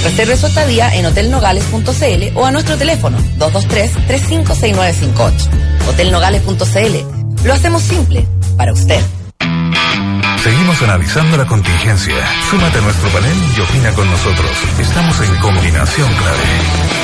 Reserve su estadía en hotelnogales.cl o a nuestro teléfono 223-356958. Hotelnogales.cl. Lo hacemos simple, para usted. Seguimos analizando la contingencia. Súmate a nuestro panel y opina con nosotros. Estamos en combinación clave.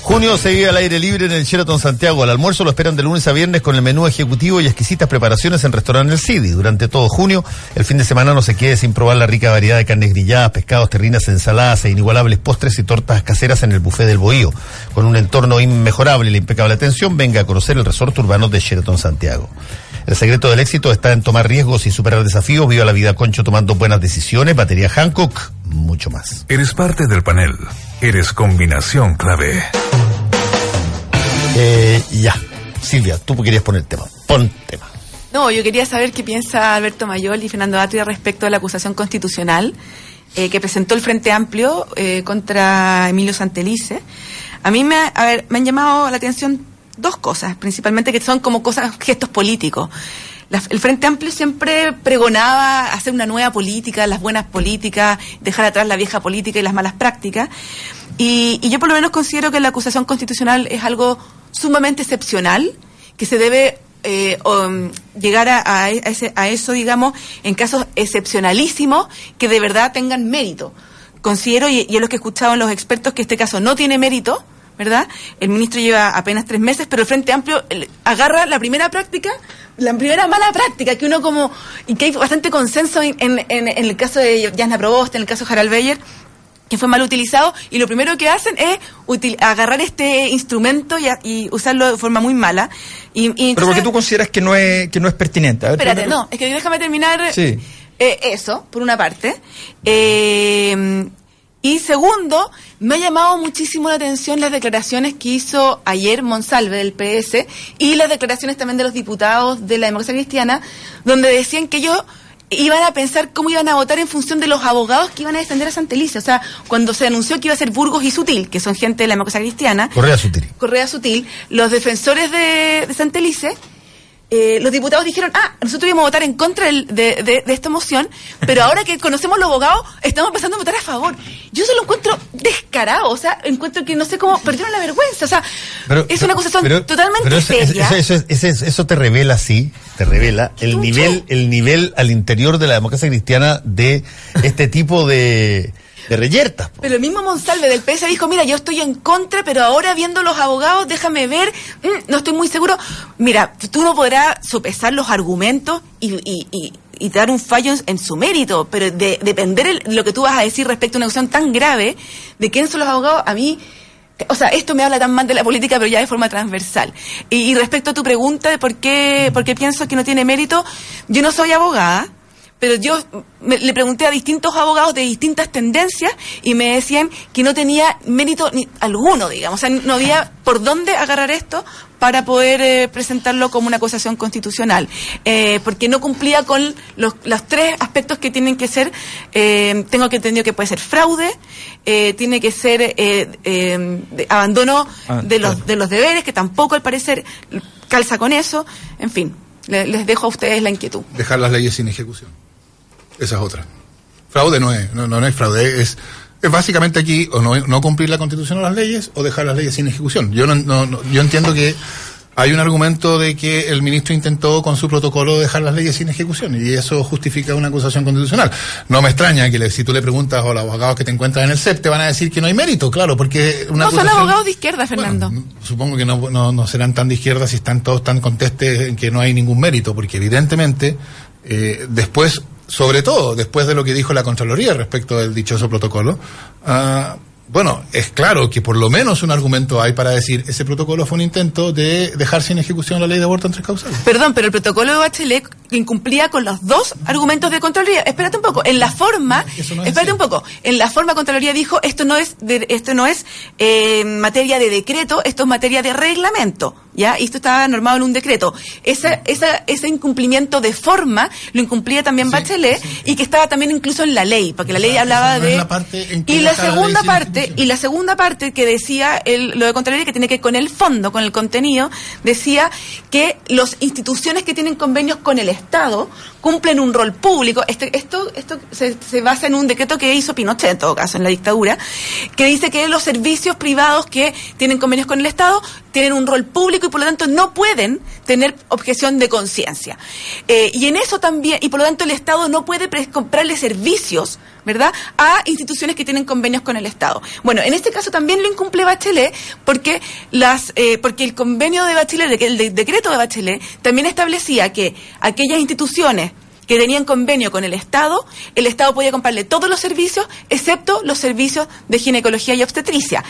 Junio seguía al aire libre en el Sheraton Santiago. Al almuerzo lo esperan de lunes a viernes con el menú ejecutivo y exquisitas preparaciones en restaurante El Cidi. Durante todo junio, el fin de semana no se quede sin probar la rica variedad de carnes grilladas, pescados, terrinas, ensaladas e inigualables postres y tortas caseras en el buffet del Bohío. Con un entorno inmejorable y la impecable atención, venga a conocer el resorte urbano de Sheraton Santiago. El secreto del éxito está en tomar riesgos y superar desafíos. Viva la vida concho tomando buenas decisiones. Batería Hancock, mucho más. Eres parte del panel. Eres combinación clave. Eh, ya. Silvia, tú querías poner tema. Pon tema. No, yo quería saber qué piensa Alberto Mayol y Fernando Atria respecto a la acusación constitucional eh, que presentó el Frente Amplio eh, contra Emilio Santelice. A mí me, a ver, me han llamado la atención dos cosas, principalmente que son como cosas, gestos políticos. La- el Frente Amplio siempre pregonaba hacer una nueva política, las buenas políticas, dejar atrás la vieja política y las malas prácticas. Y, y yo por lo menos considero que la acusación constitucional es algo sumamente excepcional, que se debe eh, um, llegar a, a ese- a eso, digamos, en casos excepcionalísimos que de verdad tengan mérito. Considero, y, y es lo que he escuchado en los expertos, que este caso no tiene mérito, ¿verdad? El ministro lleva apenas tres meses, pero el Frente Amplio agarra la primera práctica, la primera mala práctica, que uno como, y que hay bastante consenso en, en- en- en el caso de Jasna Probost, en el caso de Harald Beyer, que fue mal utilizado, y lo primero que hacen es util- agarrar este instrumento y, a- y usarlo de forma muy mala. Y, y Pero porque tú consideras que no es, que no es pertinente. A ver, Espérate, primero- no, es que déjame terminar Sí. eh, eso, por una parte. Eh, y segundo, me ha llamado muchísimo la atención las declaraciones que hizo ayer Monsalve del PS y las declaraciones también de los diputados de la democracia cristiana, donde decían que ellos iban a pensar cómo iban a votar en función de los abogados que iban a defender a Santelice. O sea, cuando se anunció que iba a ser Burgos y Sutil, que son gente de la democracia cristiana, Correa Sutil. Correa Sutil, los defensores de, de Santelice, eh, los diputados dijeron, ah, nosotros íbamos a votar en contra de, de- de esta moción, pero ahora que conocemos los abogados, estamos empezando a votar a favor. Yo se lo encuentro descarado, o sea, encuentro que no sé cómo perdieron la vergüenza, o sea, Pero- es una acusación pero- totalmente pero eso, seria. eso- eso- eso- eso te revela, sí, te revela el nivel, el nivel al interior de la democracia cristiana de este tipo de, de reyertas. Pero el mismo Monsalve del PS dijo, mira, yo estoy en contra, pero ahora viendo los abogados, déjame ver, mm, no estoy muy seguro. Mira, tú no podrás sopesar los argumentos y, y- y- y dar un fallo en, en su mérito, pero de depender el- lo que tú vas a decir respecto a una cuestión tan grave de quién son los abogados, a mí... O sea, esto me habla tan mal de la política, pero ya de forma transversal. Y, y respecto a tu pregunta de por qué, por qué pienso que no tiene mérito, yo no soy abogada, pero yo me- le pregunté a distintos abogados de distintas tendencias y me decían que no tenía mérito ni alguno, digamos. O sea, no había por dónde agarrar esto para poder eh, presentarlo como una acusación constitucional, eh, porque no cumplía con los, los tres aspectos que tienen que ser, eh, tengo que entender que puede ser fraude, eh, tiene que ser eh, eh, de- abandono Ah, de, los, de los deberes, que tampoco al parecer calza con eso, en fin, le- les dejo a ustedes la inquietud. dejar las leyes sin ejecución. Esa es otra. Fraude no es, no, no, es fraude, es, es básicamente aquí o no, no cumplir la constitución o las leyes o dejar las leyes sin ejecución. Yo no, no- no- yo entiendo que hay un argumento de que el ministro intentó con su protocolo dejar las leyes sin ejecución y eso justifica una acusación constitucional. No me extraña que le- si tú le preguntas a los abogados que te encuentran en el CEP te van a decir que no hay mérito, claro, porque una no, son abogados de izquierda, Fernando. supongo que no, no, no serán tan de izquierda si están todos tan contestes en que no hay ningún mérito, porque evidentemente eh, después, sobre todo después de lo que dijo la Contraloría respecto del dichoso protocolo, ah, bueno, es claro que por lo menos un argumento hay para decir ese protocolo fue un intento de dejar sin ejecución la ley de aborto en tres causales. Perdón, pero el protocolo de Bachelet incumplía con los dos argumentos de Contraloría. Espérate un poco, en la forma, espérate un poco, en la forma Contraloría dijo, esto no es, de- esto no es eh, materia de decreto, esto es materia de reglamento. ¿Ya? Y esto estaba normado en un decreto. Esa, esa, ese incumplimiento de forma lo incumplía también Bachelet y que estaba también incluso en la ley, porque la ley hablaba de... la y la segunda parte, y la segunda parte que decía el, lo de Contraloría, que tiene que ver con el fondo, con el contenido, decía que las instituciones que tienen convenios con el Estado cumplen un rol público. Este, esto esto se, se basa en un decreto que hizo Pinochet, en todo caso, en la dictadura, que dice que los servicios privados que tienen convenios con el Estado tienen un rol público y por lo tanto no pueden tener objeción de conciencia. Eh, y en eso también, y por lo tanto el Estado no puede comprarle servicios, ¿verdad?, a instituciones que tienen convenios con el Estado. Bueno, en este caso también lo incumple Bachelet porque las eh, porque el convenio de Bachelet, el de- decreto de Bachelet, también establecía que aquellas instituciones que tenían convenio con el Estado, el Estado podía comprarle todos los servicios, excepto los servicios de ginecología y obstetricia.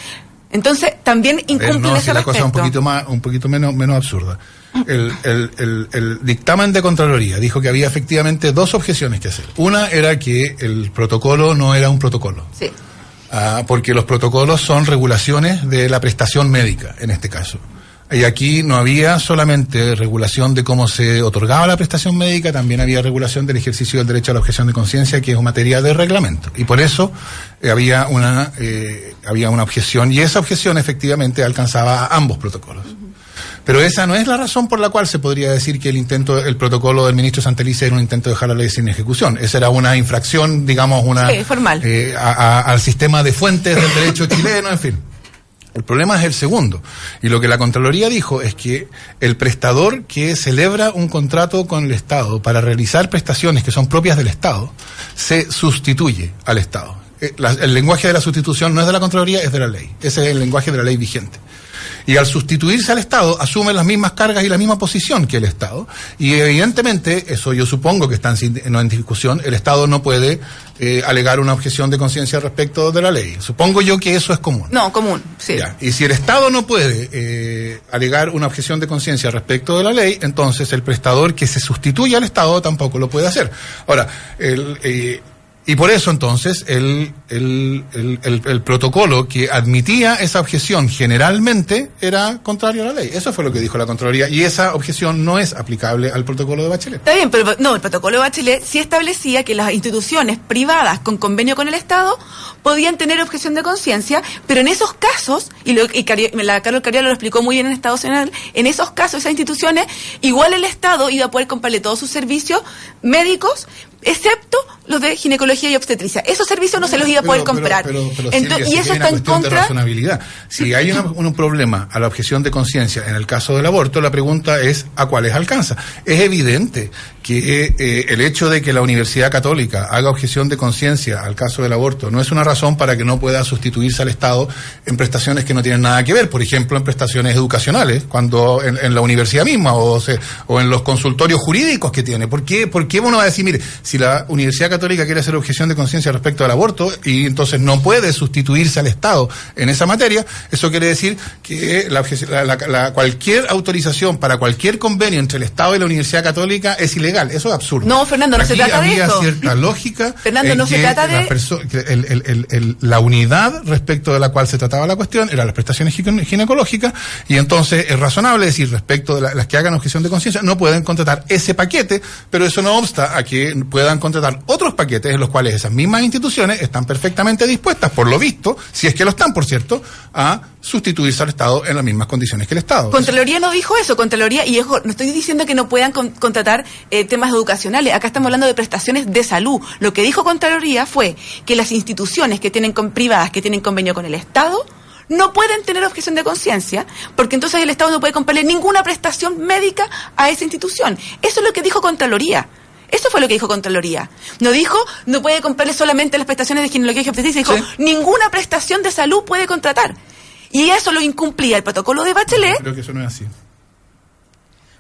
Entonces, también incumplen no, ese la cosa un poquito más, un poquito menos, menos absurda. El, el- el- el dictamen de Contraloría dijo que había efectivamente dos objeciones que hacer. Una era que el protocolo no era un protocolo. Sí. Ah, porque los protocolos son regulaciones de la prestación médica, en este caso. Y aquí no había solamente regulación de cómo se otorgaba la prestación médica, también había regulación del ejercicio del derecho a la objeción de conciencia, que es materia de reglamento. Y por eso eh, había una eh, había una objeción, y esa objeción efectivamente alcanzaba a ambos protocolos. Pero esa no es la razón por la cual se podría decir que el intento, el protocolo del ministro Santelice era un intento de dejar la ley sin ejecución. Esa era una infracción, digamos, una Sí, formal. eh, a- a- al sistema de fuentes del derecho chileno, en fin. El problema es el segundo. Y lo que la Contraloría dijo es que el prestador que celebra un contrato con el Estado para realizar prestaciones que son propias del Estado, se sustituye al Estado. Eh, el lenguaje de la sustitución no es de la Contraloría, es de la ley. Ese es el lenguaje de la ley vigente. Y al sustituirse al Estado, asume las mismas cargas y la misma posición que el Estado. Y evidentemente, eso yo supongo que está en, sin- no en discusión, el Estado no puede eh, alegar una objeción de conciencia respecto de la ley. Supongo yo que eso es común. No, común, sí. Ya. Y si el Estado no puede eh, alegar una objeción de conciencia respecto de la ley, entonces el prestador que se sustituye al Estado tampoco lo puede hacer. Ahora, el, eh, y por eso entonces el, el, el, protocolo que admitía esa objeción generalmente era contrario a la ley. Eso fue lo que dijo la Contraloría y esa objeción no es aplicable al protocolo de Bachelet. Está bien, pero no, el protocolo de Bachelet sí establecía que las instituciones privadas con convenio con el Estado podían tener objeción de conciencia, pero en esos casos, y, lo, y la Carlos Cariolo lo explicó muy bien en Estado Nacional, en esos casos, esas instituciones, igual el Estado iba a poder comprarle todos sus servicios médicos, excepto los de ginecología y obstetricia. Esos servicios no se los iba a poder Pero- comprar. pero- pero, Ento- Silvia, y eso está una en cuestión de contra. razonabilidad. Si hay una- un problema a la objeción de conciencia en el caso del aborto, la pregunta es ¿a cuáles alcanza? Es evidente que eh, el hecho de que la Universidad Católica haga objeción de conciencia al caso del aborto no es una razón para que no pueda sustituirse al Estado en prestaciones que no tienen nada que ver, por ejemplo, en prestaciones educacionales, cuando en, en la universidad misma o, se- o en los consultorios jurídicos que tiene. ¿Por qué, ¿Por qué uno va a decir, mire, si la Universidad Católica quiere hacer objeción de conciencia respecto al aborto y entonces no puede sustituirse al Estado en esa materia, eso quiere decir que la cualquier autorización para cualquier convenio entre el Estado y la Universidad Católica es ilegal. Eso es absurdo. No, Fernando, no se trata de había eso. cierta lógica. Fernando, no se trata de- el- el- el- la unidad respecto de la cual se trataba la cuestión era las prestaciones gine- ginecológicas y entonces es razonable decir respecto de la- las que hagan objeción de conciencia no pueden contratar ese paquete, pero eso no obsta a que puedan contratar otros paquetes en los cuales esas mismas instituciones están perfectamente dispuestas, por lo visto, si es que lo están, por cierto, a sustituirse al Estado en las mismas condiciones que el Estado. Contraloría no dijo eso, Contraloría, y no estoy diciendo que no puedan con- contratar eh, temas educacionales, acá estamos hablando de prestaciones de salud. Lo que dijo Contraloría fue que las instituciones que tienen con, privadas que tienen convenio con el Estado no pueden tener objeción de conciencia, porque entonces el Estado no puede comprarle ninguna prestación médica a esa institución. Eso es lo que dijo Contraloría. Eso fue lo que dijo Contraloría. No dijo, no puede comprarle solamente las prestaciones de ginecología y obstetricia, dijo, ninguna prestación de salud puede contratar. Y eso lo incumplía el protocolo de Bachelet Creo que eso no es así.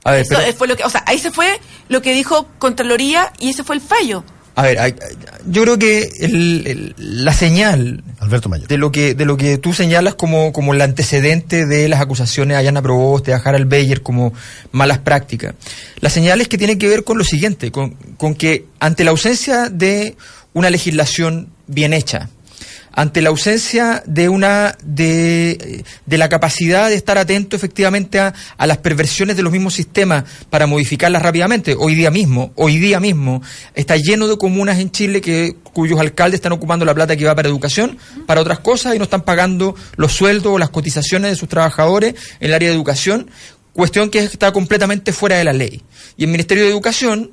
A ver, eso pero- fue lo que, o sea, ahí se fue lo que dijo Contraloría y ese fue el fallo. A ver, yo creo que el- el- la señal Alberto Mayor. de lo que de lo que tú señalas como, como el antecedente de las acusaciones a Yana Proboste, a Harald Beyer como malas prácticas. La señal es que tiene que ver con lo siguiente, con, con que ante la ausencia de una legislación bien hecha, ante la ausencia de una de, de la capacidad de estar atento efectivamente a, a las perversiones de los mismos sistemas para modificarlas rápidamente. Hoy día mismo, hoy día mismo está lleno de comunas en Chile que cuyos alcaldes están ocupando la plata que va para educación, para otras cosas y no están pagando los sueldos o las cotizaciones de sus trabajadores en el área de educación, cuestión que está completamente fuera de la ley. Y el Ministerio de Educación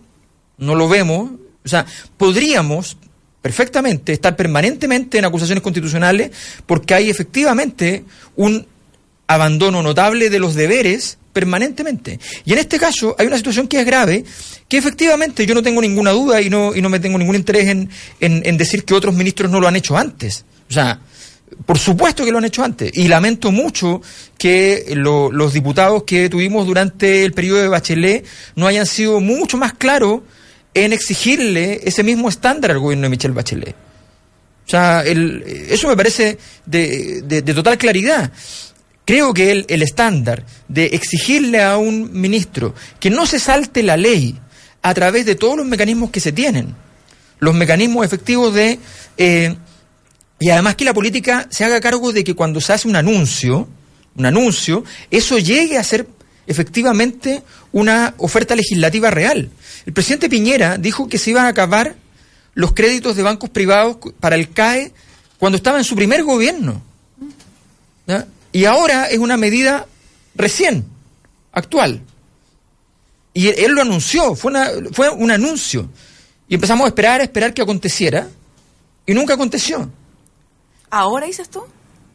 no lo vemos, o sea, podríamos perfectamente estar permanentemente en acusaciones constitucionales porque hay efectivamente un abandono notable de los deberes permanentemente. Y en este caso hay una situación que es grave, que efectivamente yo no tengo ninguna duda y no, y no me tengo ningún interés en, en, decir que otros ministros no lo han hecho antes. O sea, por supuesto que lo han hecho antes. Y lamento mucho que lo- los diputados que tuvimos durante el periodo de Bachelet no hayan sido mucho más claros en exigirle ese mismo estándar al gobierno de Michelle Bachelet. O sea, el- eso me parece de, de- total claridad. Creo que el, el estándar de exigirle a un ministro que no se salte la ley a través de todos los mecanismos que se tienen, los mecanismos efectivos de... eh, y además que la política se haga cargo de que cuando se hace un anuncio, un anuncio, eso llegue a ser efectivamente una oferta legislativa real. El presidente Piñera dijo que se iban a acabar los créditos de bancos privados para el CAE cuando estaba en su primer gobierno. ¿ya? Y ahora es una medida recién, actual. Y él, él lo anunció, fue, una, fue un anuncio. Y empezamos a esperar, a esperar que aconteciera, y nunca aconteció. ¿Ahora dices tú?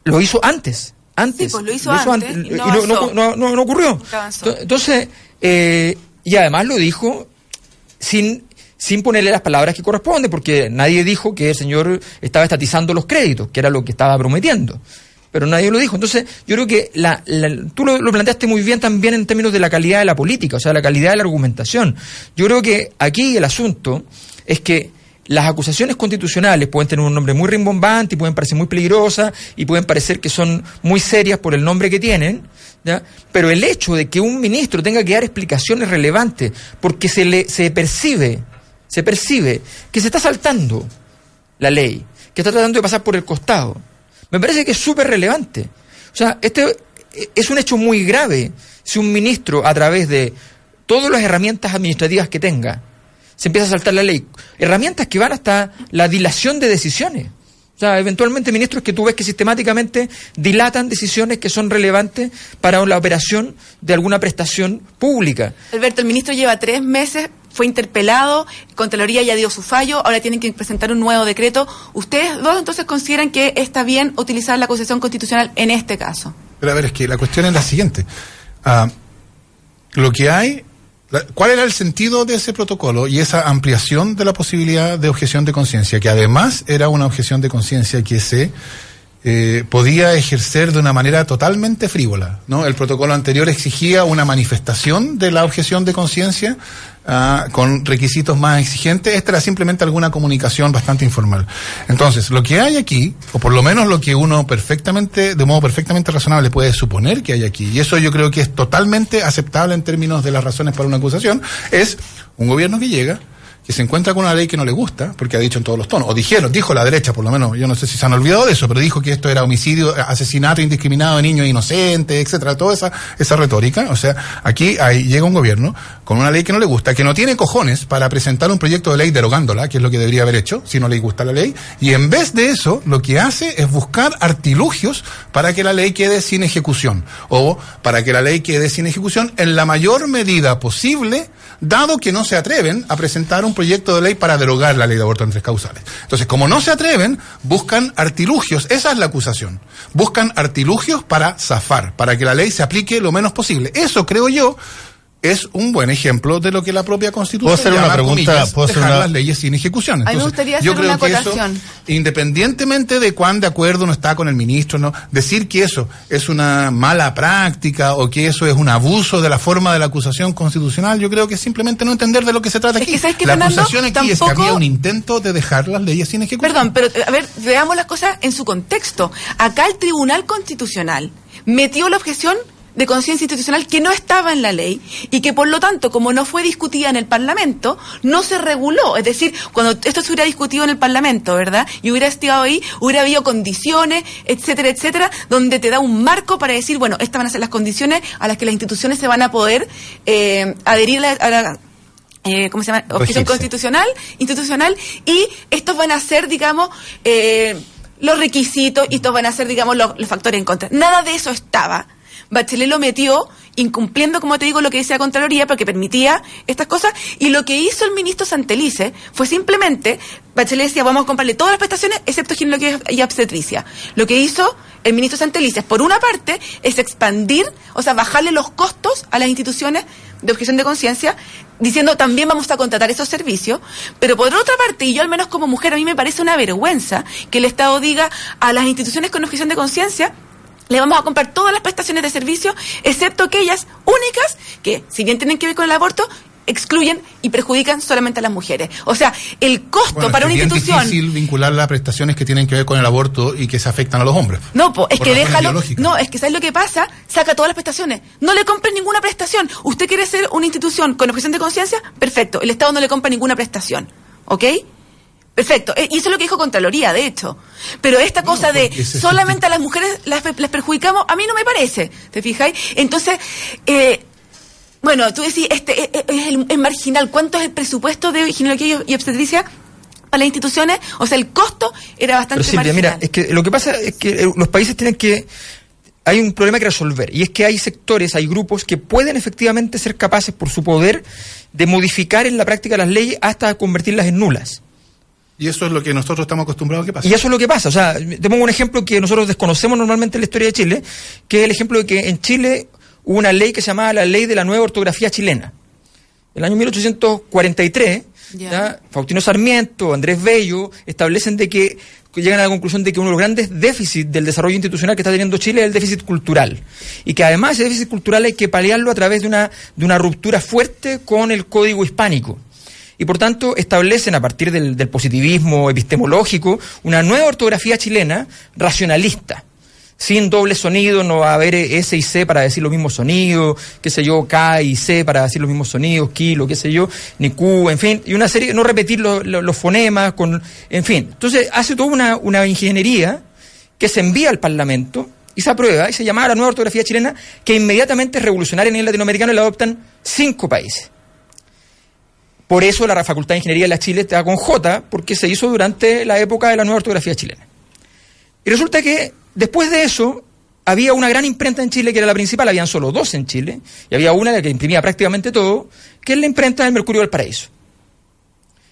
Lo hizo antes. Antes. Sí, pues lo hizo antes y y no no, no- avanzó. no- no- no ocurrió. Entonces, eh, y además lo dijo sin, sin ponerle las palabras que corresponden, porque nadie dijo que el señor estaba estatizando los créditos, que era lo que estaba prometiendo. Pero nadie lo dijo. Entonces, yo creo que la, la- tú lo, lo planteaste muy bien también en términos de la calidad de la política, o sea, la calidad de la argumentación. Yo creo que aquí el asunto es que las acusaciones constitucionales pueden tener un nombre muy rimbombante y pueden parecer muy peligrosas y pueden parecer que son muy serias por el nombre que tienen, ¿ya? pero el hecho de que un ministro tenga que dar explicaciones relevantes porque se le se percibe, se percibe que se está saltando la ley, que está tratando de pasar por el costado, me parece que es súper relevante. O sea, este es un hecho muy grave si un ministro a través de todas las herramientas administrativas que tenga se empieza a saltar la ley. Herramientas que van hasta la dilación de decisiones. O sea, eventualmente ministros que tú ves que sistemáticamente dilatan decisiones que son relevantes para la operación de alguna prestación pública. Alberto, el ministro lleva tres meses, fue interpelado, Contraloría ya dio su fallo, ahora tienen que presentar un nuevo decreto. ¿Ustedes dos entonces consideran que está bien utilizar la acusación constitucional en este caso? Pero a ver, es que la cuestión es la siguiente. Ah, lo que hay, ¿cuál era el sentido de ese protocolo y esa ampliación de la posibilidad de objeción de conciencia? Que además era una objeción de conciencia que se eh, podía ejercer de una manera totalmente frívola. ¿no? El protocolo anterior exigía una manifestación de la objeción de conciencia ah, con requisitos más exigentes. Esta era simplemente alguna comunicación bastante informal. Entonces, lo que hay aquí, o por lo menos lo que uno perfectamente, de modo perfectamente razonable puede suponer que hay aquí, y eso yo creo que es totalmente aceptable en términos de las razones para una acusación, es un gobierno que llega, que se encuentra con una ley que no le gusta, porque ha dicho en todos los tonos, o dijeron, dijo la derecha, por lo menos, yo no sé si se han olvidado de eso, pero dijo que esto era homicidio, asesinato indiscriminado de niños inocentes, etcétera, toda esa, esa retórica. O sea, aquí hay, llega un gobierno con una ley que no le gusta, que no tiene cojones para presentar un proyecto de ley derogándola, que es lo que debería haber hecho, si no le gusta la ley, y en vez de eso, lo que hace es buscar artilugios para que la ley quede sin ejecución, o para que la ley quede sin ejecución en la mayor medida posible, dado que no se atreven a presentar un proyecto de ley para derogar la ley de aborto en tres causales. Entonces, como no se atreven, buscan artilugios, esa es la acusación, buscan artilugios para zafar, para que la ley se aplique lo menos posible. Eso, creo yo, es un buen ejemplo de lo que la propia Constitución ¿Puedo hacer una llama, pregunta? comillas, ¿Puedo hacer dejar una- las leyes sin ejecución. A mí me gustaría hacer una que eso, acotación. independientemente de cuán de acuerdo no está con el ministro, no decir que eso es una mala práctica o que eso es un abuso de la forma de la acusación constitucional, yo creo que es simplemente no entender de lo que se trata Es aquí. que, ¿sabes qué, la Fernando? acusación aquí es que Tampoco- había un intento de dejar las leyes sin ejecución. Perdón, pero a ver, veamos las cosas en su contexto. Acá el Tribunal Constitucional metió la objeción de conciencia institucional que no estaba en la ley y que por lo tanto, como no fue discutida en el Parlamento, no se reguló. Es decir, cuando esto se hubiera discutido en el Parlamento, ¿verdad? Y hubiera estado ahí, hubiera habido condiciones, etcétera, etcétera, donde te da un marco para decir, bueno, estas van a ser las condiciones a las que las instituciones se van a poder eh, adherir a la- eh, ¿cómo se llama? Objeción constitucional, institucional, y estos van a ser, digamos, eh, los requisitos y estos van a ser, digamos, los, los factores en contra. Nada de eso estaba. Bachelet lo metió incumpliendo, como te digo, lo que dice la Contraloría, porque permitía estas cosas, y lo que hizo el ministro Santelice fue simplemente, Bachelet decía, vamos a comprarle todas las prestaciones, excepto ginecología y obstetricia. Lo que hizo el ministro Santelice, por una parte, es expandir, o sea, bajarle los costos a las instituciones de objeción de conciencia, diciendo también vamos a contratar esos servicios, pero por otra parte, y yo al menos como mujer, a mí me parece una vergüenza que el Estado diga a las instituciones con objeción de conciencia, le vamos a comprar todas las prestaciones de servicio, excepto aquellas únicas que, si bien tienen que ver con el aborto, excluyen y perjudican solamente a las mujeres. O sea, el costo Bueno, para es una institución... difícil vincular las prestaciones que tienen que ver con el aborto y que se afectan a los hombres. No, po, es que déjalo. No, es que ¿sabes lo que pasa? Saca todas las prestaciones. No le compren ninguna prestación. ¿Usted quiere ser una institución con objeción de conciencia? Perfecto. El Estado no le compra ninguna prestación. ¿Ok? Perfecto. Eh, Y eso es lo que dijo Contraloría, de hecho. Pero esta cosa de es solamente a las mujeres las, las perjudicamos, a mí no me parece. ¿Te fijáis? Entonces, eh, bueno, tú decís, este eh, eh, es, el- es marginal. ¿Cuánto es el presupuesto de ginecología y obstetricia para las instituciones? O sea, el costo era bastante Pero Silvia, marginal. mira, es que lo que pasa es que eh, los países tienen que... Hay un problema que resolver y es que hay sectores, hay grupos que pueden efectivamente ser capaces por su poder de modificar en la práctica las leyes hasta convertirlas en nulas. Y eso es lo que nosotros estamos acostumbrados a que pase. Y eso es lo que pasa. O sea, te pongo un ejemplo que nosotros desconocemos normalmente en la historia de Chile, que es el ejemplo de que en Chile hubo una ley que se llamaba la Ley de la Nueva Ortografía Chilena. En el año 1843, Ya. ¿ya? Faustino Sarmiento, Andrés Bello, establecen de que que llegan a la conclusión de que uno de los grandes déficits del desarrollo institucional que está teniendo Chile es el déficit cultural. Y que además ese déficit cultural hay que paliarlo a través de una, de una ruptura fuerte con el código hispánico. Y por tanto establecen a partir del, positivismo epistemológico una nueva ortografía chilena racionalista. Sin doble sonido, no va a haber S y C para decir los mismos sonidos, qué sé yo, K y C para decir los mismos sonidos, kilo, qué sé yo, ni Q, en fin, y una serie, no repetir lo- lo- los fonemas, con, en fin. Entonces hace toda una, una ingeniería que se envía al Parlamento y se aprueba y se llama la nueva ortografía chilena, que inmediatamente es revolucionaria a nivel latinoamericano y la adoptan cinco países. Por eso la Facultad de Ingeniería de la Chile está con J, porque se hizo durante la época de la nueva ortografía chilena. Y resulta que después de eso había una gran imprenta en Chile que era la principal, habían solo dos en Chile, y había una la que imprimía prácticamente todo, que es la imprenta del Mercurio del Paraíso.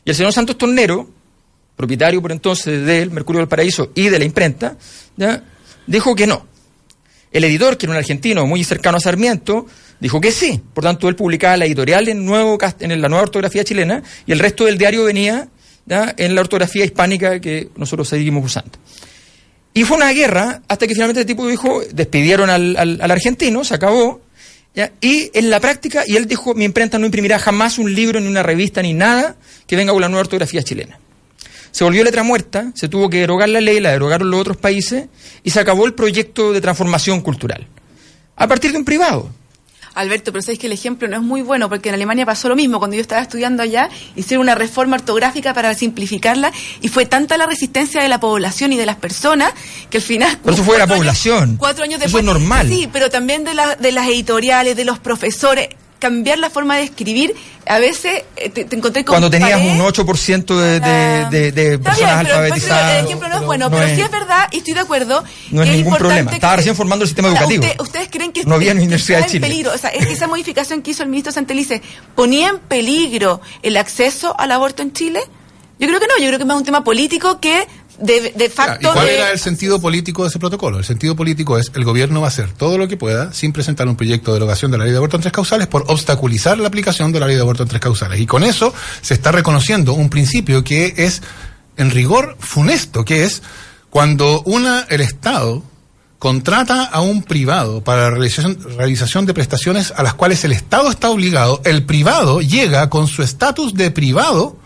Y el señor Santos Tornero, propietario por entonces del Mercurio del Paraíso y de la imprenta, dijo que no. El editor, que era un argentino muy cercano a Sarmiento, dijo que sí. Por tanto, él publicaba la editorial en, nuevo, en la nueva ortografía chilena y el resto del diario venía en la ortografía hispánica que nosotros seguimos usando. Y fue una guerra hasta que finalmente el tipo dijo, despidieron al, argentino, se acabó. Y en la práctica, y él dijo, mi imprenta no imprimirá jamás un libro, ni una revista, ni nada que venga con la nueva ortografía chilena. Se volvió letra muerta, se tuvo que derogar la ley, la derogaron los otros países, y se acabó el proyecto de transformación cultural. A partir de un privado. Alberto, pero sabes que el ejemplo no es muy bueno porque en Alemania pasó lo mismo. Cuando yo estaba estudiando allá, hicieron una reforma ortográfica para simplificarla y fue tanta la resistencia de la población y de las personas que al final. Pero eso fue de la cuatro años- población. cuatro años Eso después. es normal. Sí, pero también de, la- de las editoriales, de los profesores. Cambiar la forma de escribir, a veces eh, te, te encontré con. Cuando tenías pared. un 8% de, de, de- de personas bien, pero alfabetizadas. el ejemplo no es bueno, no pero es- sí es verdad y estoy de acuerdo. No es que ningún problema. Estaba recién formando el sistema Ahora, educativo. usted- ¿Ustedes creen que, No había que Universidad de en Chile. peligro? O sea, es que esa modificación que hizo el ministro Santelice ponía en peligro el acceso al aborto en Chile. Yo creo que no, yo creo que es más un tema político que de, de Ya, ¿Y facto cuál de- era el sentido político de ese protocolo? El sentido político es el gobierno va a hacer todo lo que pueda sin presentar un proyecto de derogación de la ley de aborto en tres causales por obstaculizar la aplicación de la ley de aborto en tres causales. Y con eso se está reconociendo un principio que es en rigor funesto, que es cuando una, el Estado contrata a un privado para la realización, realización de prestaciones a las cuales el Estado está obligado, el privado llega con su estatus de privado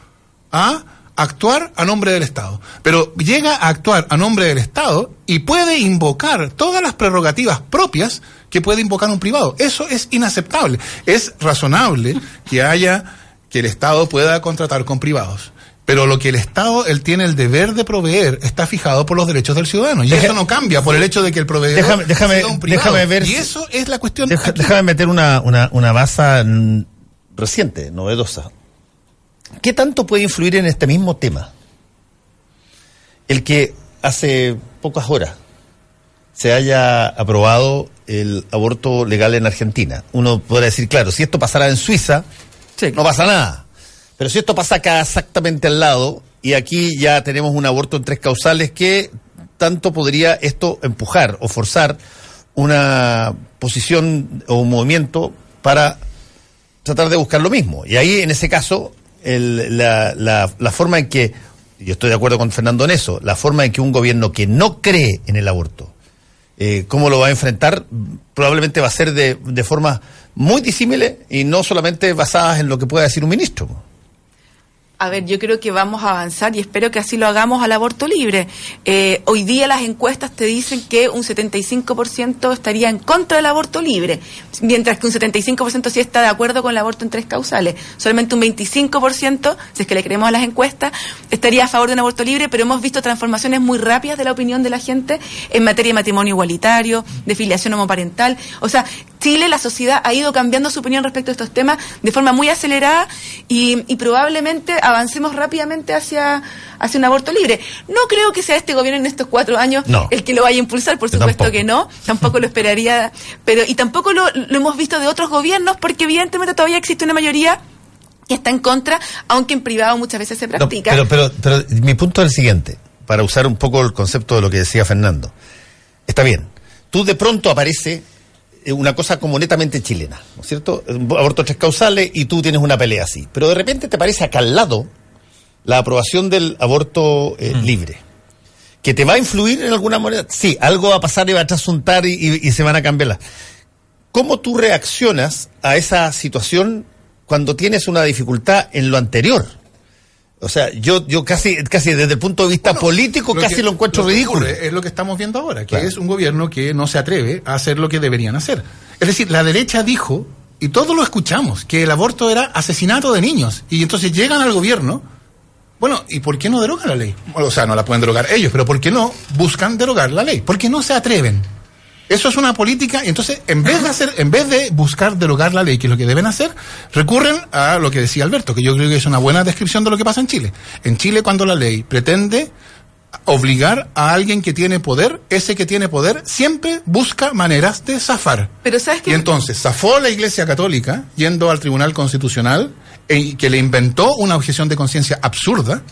a actuar a nombre del Estado. Pero llega a actuar a nombre del Estado y puede invocar todas las prerrogativas propias que puede invocar un privado. Eso es inaceptable. Es razonable que haya, que el Estado pueda contratar con privados. Pero lo que el Estado, él tiene el deber de proveer, está fijado por los derechos del ciudadano. Y Deja- eso no cambia por el hecho de que el proveedor Déjame, déjame, sea un privado. déjame ver. Y eso es la cuestión. Deja- déjame meter una, una, una baza mm, reciente, novedosa. ¿Qué tanto puede influir en este mismo tema? El que hace pocas horas se haya aprobado el aborto legal en Argentina. Uno podrá decir, claro, si esto pasara en Suiza, no pasa nada. Pero si esto pasa acá exactamente al lado, y aquí ya tenemos un aborto en tres causales, ¿qué tanto podría esto empujar o forzar una posición o un movimiento para tratar de buscar lo mismo? Y ahí, en ese caso, el- la, la- la forma en que, yo estoy de acuerdo con Fernando en eso, la forma en que un gobierno que no cree en el aborto, eh, cómo lo va a enfrentar, probablemente va a ser de, de formas muy disímiles y no solamente basadas en lo que pueda decir un ministro. A ver, yo creo que vamos a avanzar y espero que así lo hagamos al aborto libre. Eh, hoy día las encuestas te dicen que un 75% estaría en contra del aborto libre, mientras que un 75% sí está de acuerdo con el aborto en tres causales. Solamente un 25%, si es que le creemos a las encuestas, estaría a favor de un aborto libre, pero hemos visto transformaciones muy rápidas de la opinión de la gente en materia de matrimonio igualitario, de filiación homoparental. O sea, Chile, la sociedad ha ido cambiando su opinión respecto a estos temas de forma muy acelerada y, y probablemente avancemos rápidamente hacia, hacia un aborto libre. No creo que sea este gobierno en estos cuatro años No. el que lo vaya a impulsar, por supuesto tampoco. que no, tampoco lo esperaría, pero y tampoco lo, lo hemos visto de otros gobiernos porque evidentemente todavía existe una mayoría que está en contra, aunque en privado muchas veces se No, practica. pero, pero, pero mi punto es el siguiente, para usar un poco el concepto de lo que decía Fernando. Está bien, tú de pronto aparece una cosa como netamente chilena, ¿no es cierto? Un Aborto tres causales y tú tienes una pelea así. Pero de repente te aparece acá al lado la aprobación del aborto eh, libre. ¿Que te va a influir en alguna manera? Sí, algo va a pasar y va a trasuntar y, y- y se van a cambiar. ¿Cómo tú reaccionas a esa situación cuando tienes una dificultad en lo anterior? O sea, yo, yo casi, casi desde el punto de vista político Lo casi que- lo encuentro ridículo. ocurre Es lo que estamos viendo ahora, que Claro. es un gobierno que no se atreve a hacer lo que deberían hacer. Es decir, la derecha dijo, y todos lo escuchamos, que el aborto era asesinato de niños. Y entonces llegan al gobierno. Bueno, ¿y por qué no derogan la ley? O sea, no la pueden derogar ellos, pero ¿por qué no buscan derogar la ley? Porque no se atreven. Eso es una política, y entonces, en vez de hacer, en vez de buscar derogar la ley, que es lo que deben hacer, recurren a lo que decía Alberto, que yo creo que es una buena descripción de lo que pasa en Chile. En Chile, cuando la ley pretende obligar a alguien que tiene poder, ese que tiene poder siempre busca maneras de zafar. Pero sabes que Y entonces zafó la Iglesia Católica yendo al Tribunal Constitucional eh, que le inventó una objeción de conciencia absurda.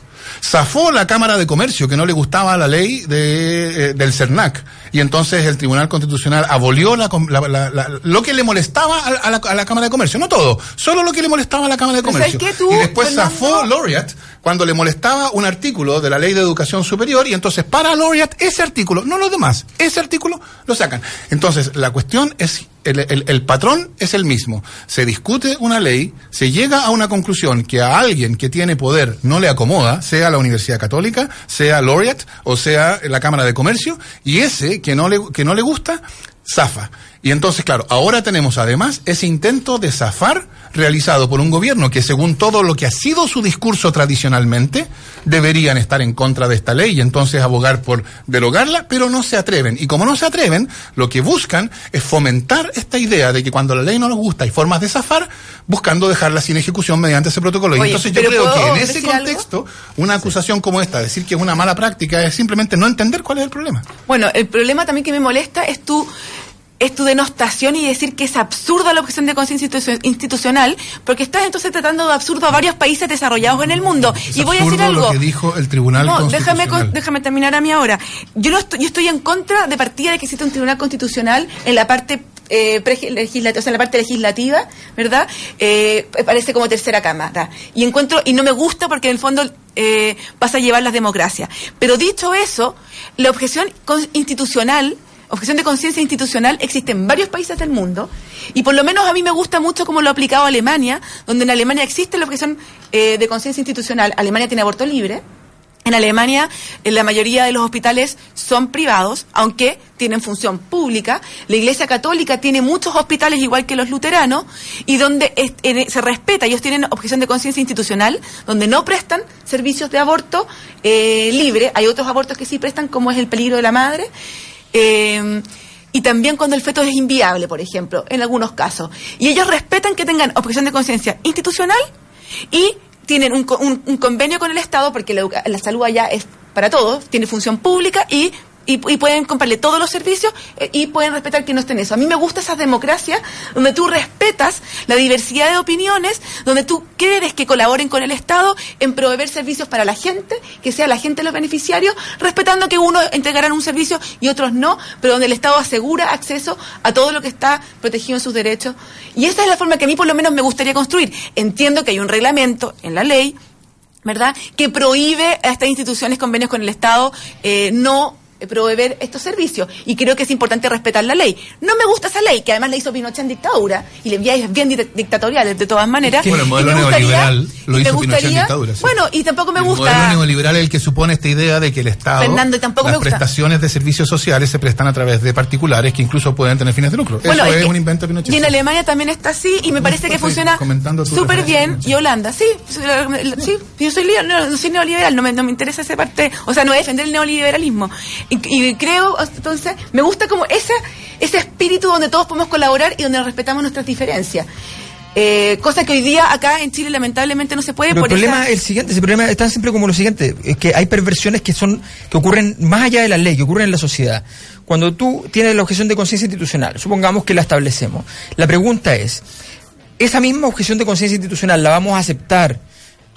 Zafó la Cámara de Comercio que no le gustaba la ley de, eh, del CERNAC y entonces el Tribunal Constitucional abolió la la- la- la- lo que le molestaba a, a la, a la Cámara de Comercio, no todo, solo lo que le molestaba a la Cámara de Pero ¿sabes Comercio. tú, y después Fernando? zafó Laureate cuando le molestaba un artículo de la Ley de Educación Superior y entonces para Laureate ese artículo, no los demás, ese artículo lo sacan. Entonces la cuestión es, el, el- el patrón es el mismo. Se discute una ley, se llega a una conclusión que a alguien que tiene poder no le acomoda, sea la Universidad Católica, sea Laureate o sea la Cámara de Comercio, y ese que no le, que no le gusta, zafa. Y entonces, claro, ahora tenemos además ese intento de zafar realizado por un gobierno que según todo lo que ha sido su discurso tradicionalmente, deberían estar en contra de esta ley y entonces abogar por derogarla, pero no se atreven. Y como no se atreven, lo que buscan es fomentar esta idea de que cuando la ley no les gusta hay formas de zafar, buscando dejarla sin ejecución mediante ese protocolo. Y entonces yo creo que ¿puedo en ese algo? contexto, una acusación como esta, decir que es una mala práctica, es simplemente no entender cuál es el problema. Bueno, el problema también que me molesta es tú es tu denostación y decir que es absurda la objeción de conciencia institu- institucional, porque estás entonces tratando de absurdo a varios países desarrollados en el mundo. Es y voy a decir algo. lo que dijo el Tribunal No, déjame, Constitucional. con- déjame terminar a mí ahora. Yo, no estoy, yo estoy en contra de partida de que exista un tribunal constitucional en la parte eh, legislativa, o sea, la parte legislativa, ¿verdad? Eh, parece como tercera cámara. Y encuentro, y no me gusta porque en el fondo eh, vas a llevar las democracias. Pero dicho eso, la objeción institucional objeción de conciencia institucional existe en varios países del mundo y por lo menos a mí me gusta mucho cómo lo ha aplicado Alemania, donde en Alemania existe la objeción eh, de conciencia institucional. Alemania tiene aborto libre. En Alemania, la mayoría de los hospitales son privados, aunque tienen función pública. La Iglesia Católica tiene muchos hospitales igual que los luteranos y donde es- en- se respeta, ellos tienen objeción de conciencia institucional, donde no prestan servicios de aborto eh, libre. Hay otros abortos que sí prestan, como es el peligro de la madre. Eh, y también cuando el feto es inviable, por ejemplo, en algunos casos. Y ellos respetan que tengan objeción de conciencia institucional y tienen un, un- un convenio con el Estado, porque la, la salud allá es para todos, tiene función pública y, y, y pueden comprarle todos los servicios eh, y pueden respetar que no estén eso. A mí me gusta esa democracia donde tú respetas la diversidad de opiniones, donde tú quieres que colaboren con el Estado en proveer servicios para la gente, que sea la gente los beneficiarios, respetando que unos entregarán un servicio y otros no, pero donde el Estado asegura acceso a todo lo que está protegido en sus derechos. Y esa es la forma que a mí por lo menos me gustaría construir. Entiendo que hay un reglamento en la ley, ¿verdad?, que prohíbe a estas instituciones, convenios con el Estado, eh, no proveer estos servicios. Y creo que es importante respetar la ley. No me gusta esa ley, que además la hizo Pinochet en dictadura, y es bien di- dictatorial de todas maneras. Bueno, el modelo neoliberal lo hizo Pinochet en dictadura, sí. Bueno, y tampoco me El gusta... modelo neoliberal es el que supone esta idea de que el Estado, Fernando, y tampoco las me gusta. prestaciones de servicios sociales se prestan a través de particulares que incluso pueden tener fines de lucro. Bueno, Eso es que- un invento de Pinochet. Y en Alemania también está así y me parece que funciona súper bien. Y Holanda, sí, sí, yo soy, no, soy neoliberal, no me, no me interesa esa parte, o sea, no defender el neoliberalismo. Y, y creo, entonces, me gusta como ese, ese espíritu donde todos podemos colaborar y donde respetamos nuestras diferencias. Eh, cosa que hoy día acá en Chile lamentablemente no se puede Pero el por problema esa- es el siguiente, ese problema es tan simple como lo siguiente, es que hay perversiones que son que ocurren más allá de la ley, que ocurren en la sociedad. Cuando tú tienes la objeción de conciencia institucional, supongamos que la establecemos, la pregunta es, esa misma objeción de conciencia institucional la vamos a aceptar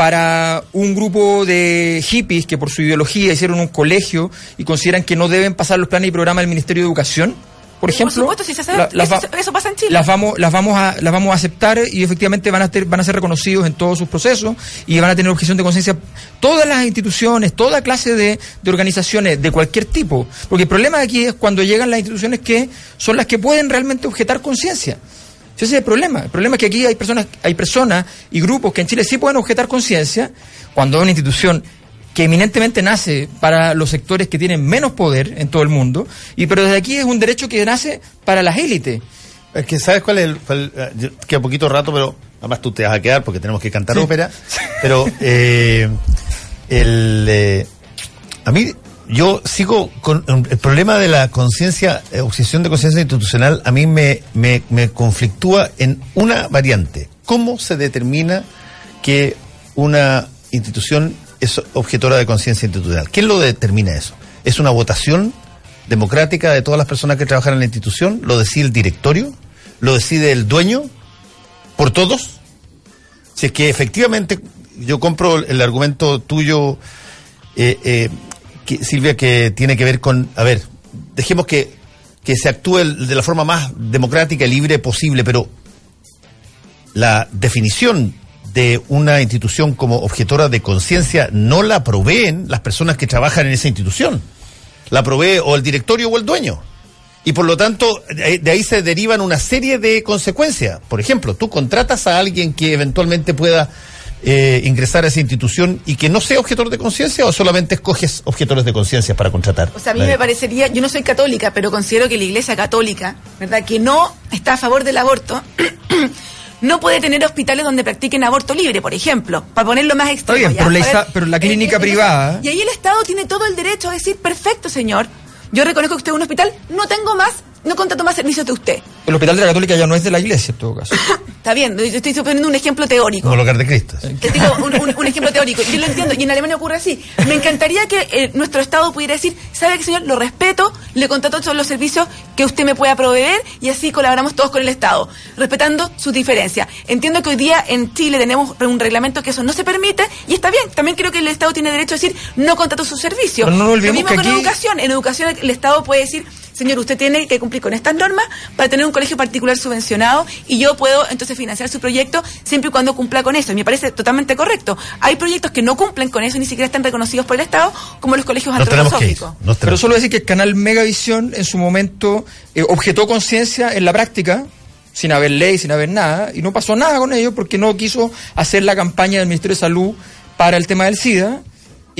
para un grupo de hippies que por su ideología hicieron un colegio y consideran que no deben pasar los planes y programas del Ministerio de Educación, por ejemplo, supuesto, sí se sabe. la- las Eso- pasa en Chile. Las vamos, las vamos a, las vamos a aceptar y efectivamente van a ter- van a ser reconocidos en todos sus procesos y van a tener objeción de conciencia todas las instituciones, toda clase de, de organizaciones de cualquier tipo. Porque el problema aquí es cuando llegan las instituciones que son las que pueden realmente objetar conciencia. Ese es el problema. El problema es que aquí hay personas, hay personas y grupos que en Chile sí pueden objetar conciencia cuando hay una institución que eminentemente nace para los sectores que tienen menos poder en todo el mundo, y pero desde aquí es un derecho que nace para las élites. Es que, ¿sabes cuál es el.? cuál- eh, queda poquito rato, pero además tú te vas a quedar porque tenemos que cantar Sí. ópera. Pero eh, el. eh, a mí, yo sigo con. El problema de la conciencia, eh, obsesión de conciencia institucional, a mí me, me, me conflictúa en una variante. ¿Cómo se determina que una institución es objetora de conciencia institucional? ¿Quién lo determina eso? ¿Es una votación democrática de todas las personas que trabajan en la institución? ¿Lo decide el directorio? ¿Lo decide el dueño? ¿Por todos? Si es que efectivamente yo compro el argumento tuyo, eh, eh, Silvia, que tiene que ver con, a ver, dejemos que, que se actúe de la forma más democrática y libre posible, pero la definición de una institución como objetora de conciencia no la proveen las personas que trabajan en esa institución. La provee o el directorio o el dueño. Y por lo tanto, de ahí se derivan una serie de consecuencias. Por ejemplo, tú contratas a alguien que eventualmente pueda eh, ingresar a esa institución y que no sea objetor de conciencia o solamente escoges objetores de conciencia para contratar. O sea, a mí me parecería, yo no soy católica, pero considero que la Iglesia Católica, ¿verdad? Que no está a favor del aborto, no puede tener hospitales donde practiquen aborto libre, por ejemplo, para ponerlo más extremo. bien, ¿ya? pero la pero la clínica eh, eh, privada- Y ahí el Estado tiene todo el derecho a decir, perfecto, señor, yo reconozco que usted es un hospital, no tengo más no contrato más servicios de usted. El hospital de la Católica ya no es de la iglesia, en todo caso. Está bien, yo estoy suponiendo un ejemplo teórico. Como el hogar de Cristo. Te digo un, un- un ejemplo teórico. Yo lo entiendo, y en Alemania ocurre así. Me encantaría que eh, nuestro Estado pudiera decir, ¿sabe qué, señor? Lo respeto, le contrato todos los servicios que usted me pueda proveer y así colaboramos todos con el Estado, respetando sus diferencias. Entiendo que hoy día en Chile tenemos un reglamento que eso no se permite y está bien. También creo que el Estado tiene derecho a decir, no contrato sus servicios. Pero no nos Lo olvidemos mismo que con aquí- educación. En educación el Estado puede decir, señor, usted tiene que cumplir con estas normas para tener un colegio particular subvencionado y yo puedo entonces financiar su proyecto siempre y cuando cumpla con eso. Y me parece totalmente correcto. Hay proyectos que no cumplen con eso, ni siquiera están reconocidos por el Estado, como los colegios Nos tenemos que ir. antroposóficos. Pero solo decir que el canal Megavisión en su momento eh, objetó conciencia en la práctica, sin haber ley, sin haber nada, y no pasó nada con ello porque no quiso hacer la campaña del Ministerio de Salud para el tema del SIDA.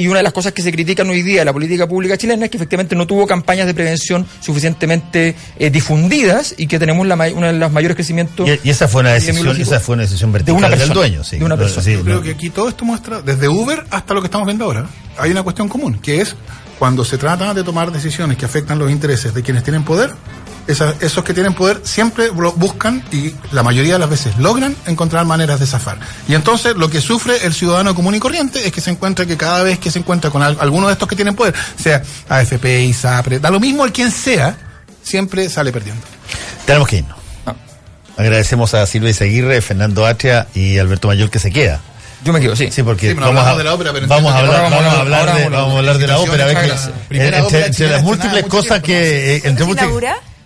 Y una de las cosas que se critican hoy día de la política pública chilena es que efectivamente no tuvo campañas de prevención suficientemente eh, difundidas y que tenemos la, uno de los mayores crecimientos. Y, y esa fue una decisión, esa fue una decisión de vertical una del persona, dueño, sí. de una persona. sí, Yo creo no. que aquí todo esto muestra, desde Uber hasta lo que estamos viendo ahora, hay una cuestión común, que es cuando se trata de tomar decisiones que afectan los intereses de quienes tienen poder, esa- esos que tienen poder siempre lo buscan y la mayoría de las veces logran encontrar maneras de zafar. Y entonces lo que sufre el ciudadano común y corriente es que se encuentra que cada vez que se encuentra con al- alguno de estos que tienen poder, sea AFP, ISAPRE, da lo mismo el quien sea, siempre sale perdiendo. Tenemos que irnos. Agradecemos a Silvia Izaguirre, Fernando Atria y Alberto Mayor que se queda. Yo me quedo, sí. Sí, porque Sí, vamos, a, de la ópera, pero vamos, a hablar, vamos a hablar vamos a de, hablar de vamos a hablar de la ópera. a ver que- entre, las múltiples cosas que... eh, entre.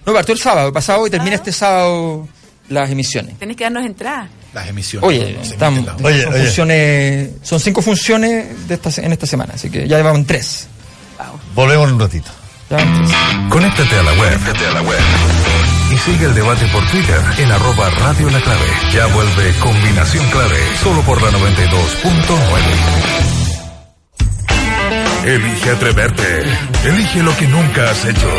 No, partió el sábado pasado y termina este sábado las emisiones. Tenés que darnos entrada. Las emisiones. Oye, no la- Oye, son, oye. funciones, son cinco funciones de esta, se- en esta semana, así que ya llevaban tres. Volvemos en un ratito. Ya van tres. Conéctate a la web. a la web. Y sigue el debate por Twitter en arroba Radio La Clave. Ya vuelve Combinación Clave, solo por la 92.9. Elige atreverte. Elige lo que nunca has hecho.